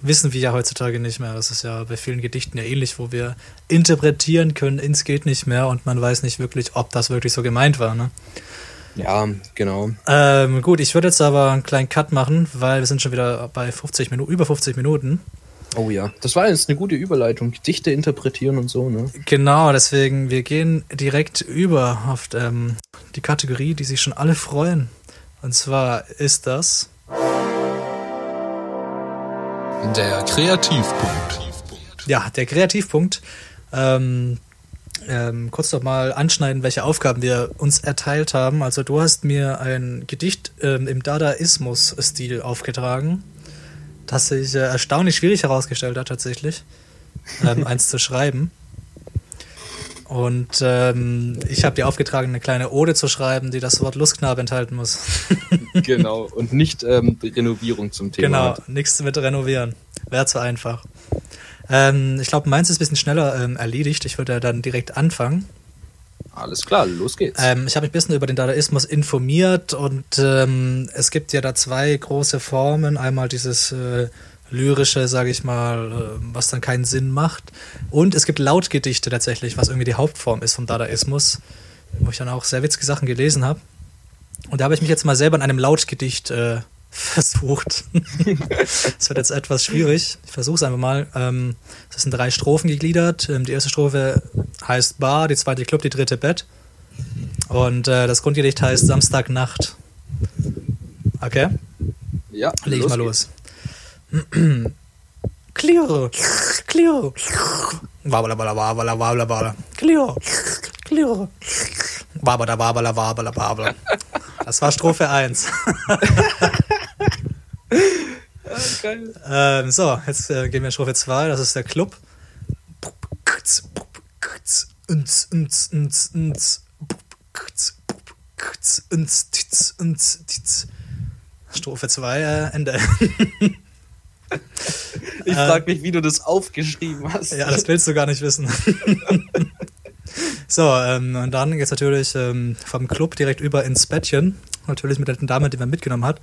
wissen wir ja heutzutage nicht mehr. Das ist ja bei vielen Gedichten ja ähnlich, wo wir interpretieren können, ins geht nicht mehr und man weiß nicht wirklich, ob das wirklich so gemeint war, ne? Ja, genau. Ähm, gut, ich würde jetzt aber einen kleinen Cut machen, weil wir sind schon wieder bei 50 Minuten, über 50 Minuten. Oh ja, das war jetzt eine gute Überleitung. Gedichte interpretieren und so, ne? Genau, deswegen, wir gehen direkt über auf ähm, die Kategorie, die sich schon alle freuen. Und zwar ist das Der Kreativpunkt. Ja, der Kreativpunkt. Ähm, ähm, kurz noch mal anschneiden, welche Aufgaben wir uns erteilt haben. Also du hast mir ein Gedicht ähm, im Dadaismus-Stil aufgetragen, das sich äh, erstaunlich schwierig herausgestellt hat tatsächlich, ähm, eins zu schreiben. Und ähm, ich habe dir aufgetragen, eine kleine Ode zu schreiben, die das Wort Lustknabe enthalten muss. genau. Und nicht ähm, die Renovierung zum Thema. Genau, nichts mit renovieren. Wäre zu einfach. Ähm, ich glaube, meins ist ein bisschen schneller ähm, erledigt. Ich würde dann direkt anfangen. Alles klar, los geht's. Ähm, ich habe mich ein bisschen über den Dadaismus informiert und ähm, es gibt ja da zwei große Formen. Einmal dieses äh, lyrische, sage ich mal, äh, was dann keinen Sinn macht. Und es gibt Lautgedichte tatsächlich, was irgendwie die Hauptform ist vom Dadaismus, wo ich dann auch sehr witzige Sachen gelesen habe. Und da habe ich mich jetzt mal selber in einem Lautgedicht äh, versucht. Das wird jetzt etwas schwierig. Ich versuche es einfach mal. Ähm, das sind drei Strophen gegliedert. Ähm, die erste Strophe heißt Bar, die zweite Club, die dritte Bett. Und äh, das Grundgedicht heißt Samstagnacht. Okay, ja, leg ich mal geht's. los. Clear, clear. Wabala, wabala, wabala, wabala, wabala. Clear, clear. Wabala, wabala, wabala, wabala. Das war Strophe 1. Geil. Ähm, so, jetzt äh, gehen wir in Strophe 2, das ist der Club. Strophe 2, äh, Ende. Ich frage mich, wie du das aufgeschrieben hast. Ja, das willst du gar nicht wissen. so, ähm, und dann geht's natürlich ähm, vom Club direkt über ins Bettchen. Natürlich mit der Dame, die man mitgenommen hat.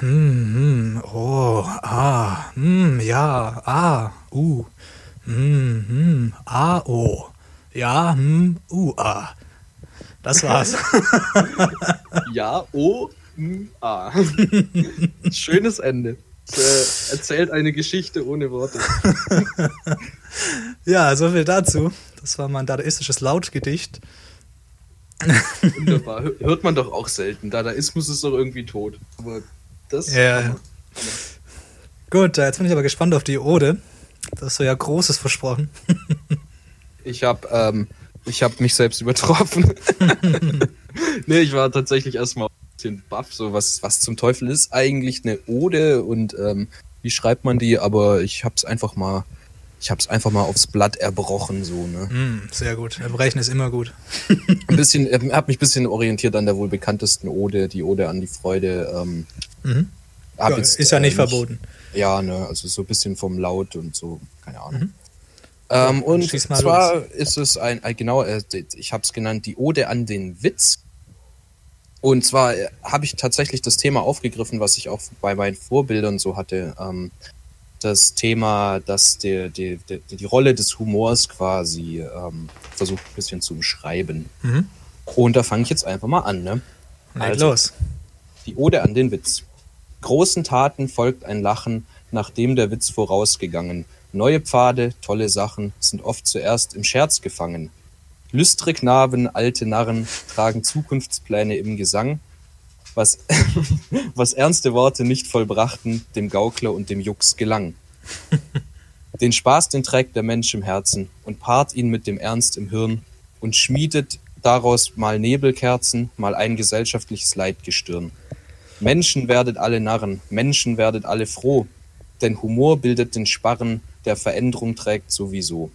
Hm, hm, oh, ah, hm, ja, ah, uh, hm, hm, ah, oh, ja, hm, uh, ah. Das war's. Ja, O, M, A. Schönes Ende. äh, erzählt eine Geschichte ohne Worte. Ja, so viel dazu. Das war mein dadaistisches Lautgedicht. Wunderbar. Hör- Hört man doch auch selten. Dadaismus ist doch irgendwie tot. Aber das. Ja, ja. Gut, äh, jetzt bin ich aber gespannt auf die Ode. Das hast du ja Großes versprochen. Ich habe ähm, ich hab mich selbst übertroffen. nee, ich war tatsächlich erstmal ein bisschen baff, so was, was zum Teufel ist eigentlich eine Ode und ähm, wie schreibt man die, aber ich hab's einfach mal, ich hab's einfach mal aufs Blatt erbrochen, so, ne? Hm, sehr gut. Erbrechen ist immer gut. Ein bisschen, hab mich ein bisschen orientiert an der wohl bekanntesten Ode, die Ode an die Freude. Ähm, Mhm. Ja, jetzt, ist ja äh, nicht verboten. Ja, ne, also so ein bisschen vom Laut und so, keine Ahnung. Ähm, Ja, und zwar ist es ein, ein genau, äh, ich habe es genannt, die Ode an den Witz. Und zwar äh, habe ich tatsächlich das Thema aufgegriffen, was ich auch bei meinen Vorbildern so hatte. Ähm, das Thema, dass die, die, die, die Rolle des Humors quasi ähm, versucht ein bisschen zu beschreiben. Mhm. Und da fange ich jetzt einfach mal an. Ne? Also. los. Die Ode an den Witz. Großen Taten folgt ein Lachen, nachdem der Witz vorausgegangen. Neue Pfade, tolle Sachen sind oft zuerst im Scherz gefangen. Lüstre Knaben, alte Narren tragen Zukunftspläne im Gesang. Was, was ernste Worte nicht vollbrachten, dem Gaukler und dem Jux gelang. Den Spaß, den trägt der Mensch im Herzen und paart ihn mit dem Ernst im Hirn und schmiedet daraus mal Nebelkerzen, mal ein gesellschaftliches Leidgestirn. Menschen werdet alle Narren, Menschen werdet alle froh, denn Humor bildet den Sparren, der Veränderung trägt sowieso.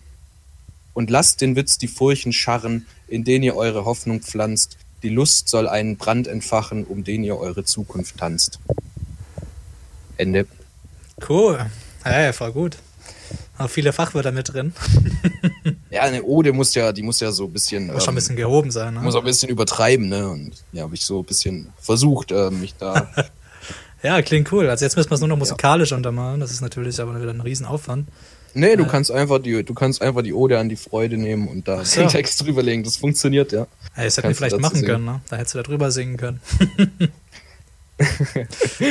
Und lasst den Witz die Furchen scharren, in den ihr eure Hoffnung pflanzt, die Lust soll einen Brand entfachen, um den ihr eure Zukunft tanzt. Ende. Cool. Hey, voll gut. Auch viele Fachwörter mit drin. Ja, eine Ode muss ja, die muss ja so ein bisschen, Muss schon ein ähm, bisschen gehoben sein. muss auch Ne? ein bisschen übertreiben, ne? Und ja, habe ich so ein bisschen versucht, äh, mich da Ja, klingt cool. Also jetzt müssen wir es nur noch musikalisch untermalen. Das ist natürlich aber wieder ein Riesenaufwand. Nee, du kannst einfach die, du kannst einfach die Ode an die Freude nehmen und da so. den Text drüberlegen. Das funktioniert, ja. Das hätten wir vielleicht machen singen? können, ne? Da hättest du da drüber singen können.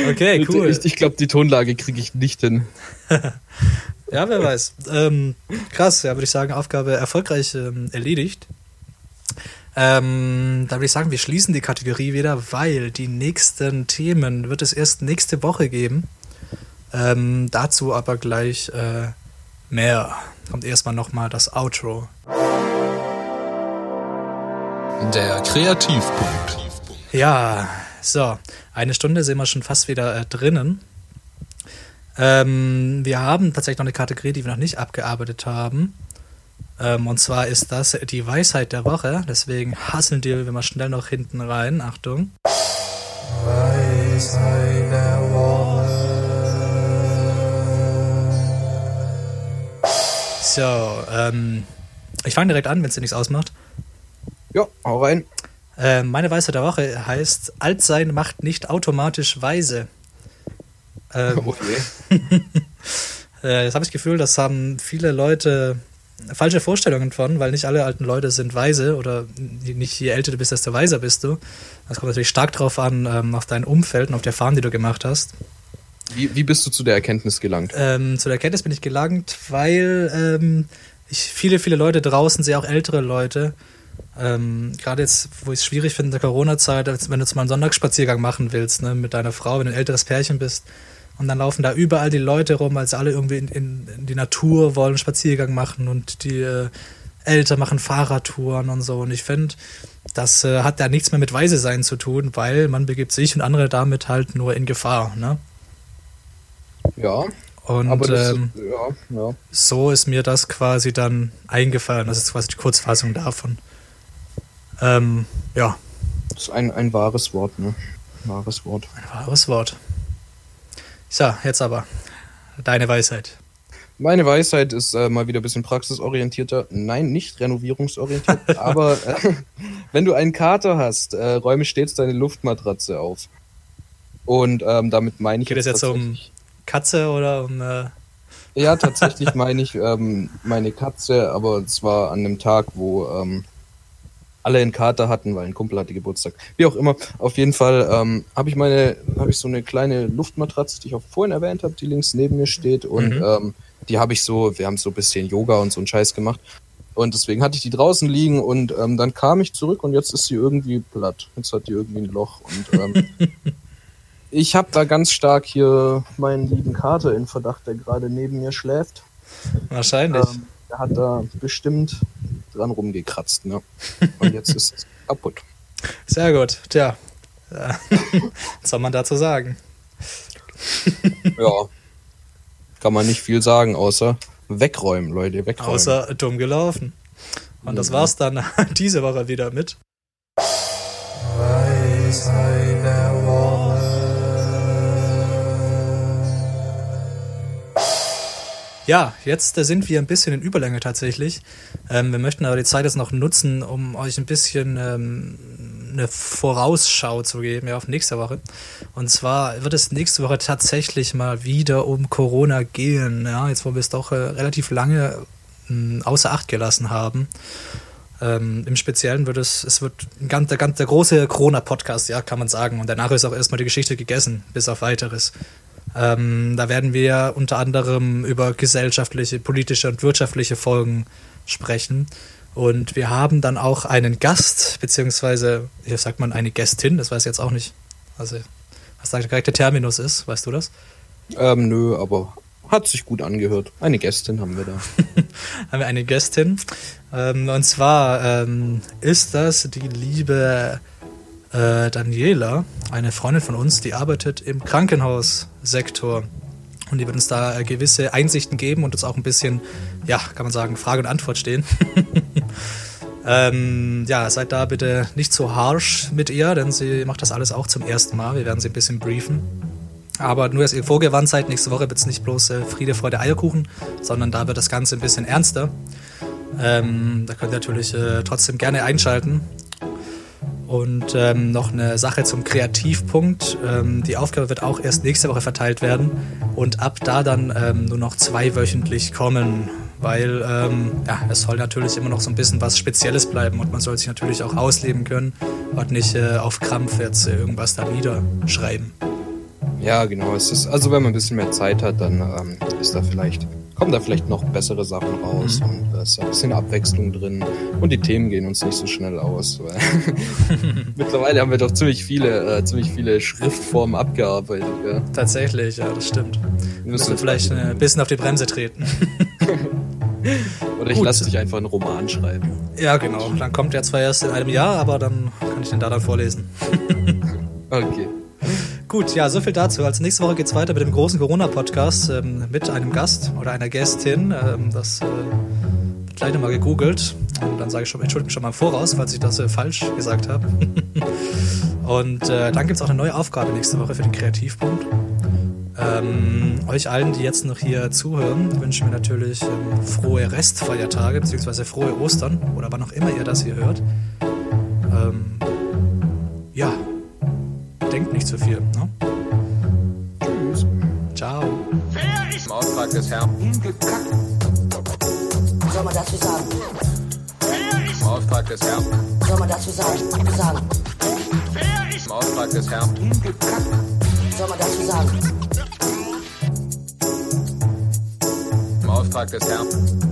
okay, cool. Ich, ich glaube, die Tonlage kriege ich nicht hin. Ja, wer weiß. Ähm, krass, ja, würde ich sagen, Aufgabe erfolgreich ähm, erledigt. Ähm, da würde ich sagen, wir schließen die Kategorie wieder, weil die nächsten Themen wird es erst nächste Woche geben. Ähm, dazu aber gleich äh, mehr. Kommt erstmal nochmal das Outro. Der Kreativpunkt. Ja, so, eine Stunde sind wir schon fast wieder äh, drinnen. Ähm, wir haben tatsächlich noch eine Kategorie, die wir noch nicht abgearbeitet haben. Ähm, und zwar ist das die Weisheit der Woche. Deswegen hasseln die wir mal schnell noch hinten rein. Achtung. Weisheit der Woche. So, ähm, ich fange direkt an, wenn es dir nichts ausmacht. Ja, hau rein. Äh, meine Weisheit der Woche heißt, Altsein macht nicht automatisch weise. Ähm, Oh je. äh, jetzt habe ich das Gefühl, das haben viele Leute falsche Vorstellungen von, weil nicht alle alten Leute sind weise oder nicht je älter du bist, desto weiser bist du. Das kommt natürlich stark drauf an, ähm, auf dein Umfeld und auf die Erfahrung, die du gemacht hast. Wie, wie bist du zu der Erkenntnis gelangt? Ähm, zu der Erkenntnis bin ich gelangt, weil ähm, ich viele, viele Leute draußen sehe, auch ältere Leute, ähm, gerade jetzt, wo ich es schwierig finde in der Corona-Zeit, wenn du jetzt mal einen Sonntagsspaziergang machen willst, ne, mit deiner Frau, wenn du ein älteres Pärchen bist, und dann laufen da überall die Leute rum, als alle irgendwie in, in, in die Natur wollen, einen Spaziergang machen und die äh, Älter machen Fahrradtouren und so. Und ich finde, das äh, hat da nichts mehr mit Weise sein zu tun, weil man begibt sich und andere damit halt nur in Gefahr. Ne? Ja, Und aber das, ähm, ja, ja. so ist mir das quasi dann eingefallen. Das ist quasi die Kurzfassung davon. Ähm, ja, Das ist ein, ein wahres Wort, ne? Wahres Wort. ein wahres Wort. So, jetzt aber deine Weisheit. Meine Weisheit ist äh, mal wieder ein bisschen praxisorientierter. Nein, nicht renovierungsorientiert, aber äh, wenn du einen Kater hast, äh, räume stets deine Luftmatratze auf. Und ähm, damit meine ich Geht es jetzt um tatsächlich- Katze oder um. Äh, Ja, tatsächlich meine ich ähm, meine Katze, aber zwar an einem Tag, wo ähm, alle einen Kater hatten, weil ein Kumpel hatte Geburtstag. Wie auch immer, auf jeden Fall ähm, habe ich meine, habe ich so eine kleine Luftmatratze, die ich auch vorhin erwähnt habe, die links neben mir steht und Mhm. ähm, die habe ich so, wir haben so ein bisschen Yoga und so einen Scheiß gemacht und deswegen hatte ich die draußen liegen und ähm, dann kam ich zurück und jetzt ist sie irgendwie platt. Jetzt hat die irgendwie ein Loch und ähm, ich habe da ganz stark hier meinen lieben Kater in Verdacht, der gerade neben mir schläft. Wahrscheinlich. Ähm, der hat da bestimmt dran rumgekratzt, ne? Und jetzt ist es kaputt. Sehr gut. Tja. Ja. Was soll man dazu sagen? Ja. Kann man nicht viel sagen, außer wegräumen, Leute, wegräumen. Außer dumm gelaufen. Und das war's dann diese Woche wieder mit. Ja, jetzt äh, sind wir ein bisschen in Überlänge tatsächlich. Ähm, wir möchten aber die Zeit jetzt noch nutzen, um euch ein bisschen ähm, eine Vorausschau zu geben ja, auf nächste Woche. Und zwar wird es nächste Woche tatsächlich mal wieder um Corona gehen. Ja, jetzt wo wir es doch äh, relativ lange mh, außer Acht gelassen haben. Ähm, Im Speziellen wird es, es wird ein ganz, der, ganz, der große Corona-Podcast, ja, kann man sagen. Und danach ist auch erstmal die Geschichte gegessen, bis auf weiteres. Ähm, da werden wir unter anderem über gesellschaftliche, politische und wirtschaftliche Folgen sprechen. Und wir haben dann auch einen Gast, beziehungsweise, hier sagt man eine Gästin, das weiß ich jetzt auch nicht. Also, was der korrekte Terminus ist, weißt du das? Ähm, nö, aber hat sich gut angehört. Eine Gästin haben wir da. haben wir eine Gästin. Ähm, und zwar ähm, ist das die liebe äh, Daniela, eine Freundin von uns, die arbeitet im Krankenhaussektor. Und die wird uns da äh, gewisse Einsichten geben und uns auch ein bisschen, ja, kann man sagen, Frage und Antwort stehen. ähm, ja, seid da bitte nicht so harsh mit ihr, denn sie macht das alles auch zum ersten Mal. Wir werden sie ein bisschen briefen. Aber nur, dass ihr vorgewarnt seid, nächste Woche wird es nicht bloß äh, Friede, Freude, Eierkuchen, sondern da wird das Ganze ein bisschen ernster. Ähm, da könnt ihr natürlich äh, trotzdem gerne einschalten. Und ähm, noch eine Sache zum Kreativpunkt. Ähm, die Aufgabe wird auch erst nächste Woche verteilt werden und ab da dann ähm, nur noch zweiwöchentlich kommen, weil ähm, ja, es soll natürlich immer noch so ein bisschen was Spezielles bleiben und man soll sich natürlich auch ausleben können und nicht äh, auf Krampf jetzt irgendwas da niederschreiben. Ja, genau. Es ist, also wenn man ein bisschen mehr Zeit hat, dann ähm, ist da vielleicht, kommen da vielleicht noch bessere Sachen raus Mhm. und da ist ein bisschen Abwechslung drin und die Themen gehen uns nicht so schnell aus. Weil Mittlerweile haben wir doch ziemlich viele, äh, ziemlich viele Schriftformen abgearbeitet. Ja. Tatsächlich, ja, das stimmt. Wir Müssen wir vielleicht ein bisschen auf die Bremse treten. Oder ich lasse dich einfach einen Roman schreiben. Ja, genau. Dann kommt er zwar erst in einem Jahr, aber dann kann ich den da dann vorlesen. Okay. Gut, ja, so viel dazu. Als nächste Woche geht's weiter mit dem großen Corona-Podcast ähm, mit einem Gast oder einer Gästin. Ähm, das äh, gleich nochmal gegoogelt. Und dann sage ich schon, entschuldige mich schon mal im voraus, falls ich das äh, falsch gesagt habe. Und äh, dann gibt's auch eine neue Aufgabe nächste Woche für den Kreativpunkt. Ähm, euch allen, die jetzt noch hier zuhören, wünschen wir natürlich ähm, frohe Restfeiertage, beziehungsweise frohe Ostern oder wann auch immer ihr das hier hört. Ähm, ja, denkt nicht zu viel. Ne? Tschüss. Ciao. Im Auftrag des Herrn. Hingekackt. Soll man dazu sagen? Im Auftrag des Herrn. Soll man dazu sagen? sagen? Im Auftrag des Herrn. Hingekackt. Soll man dazu sagen? Im Auftrag des Herrn.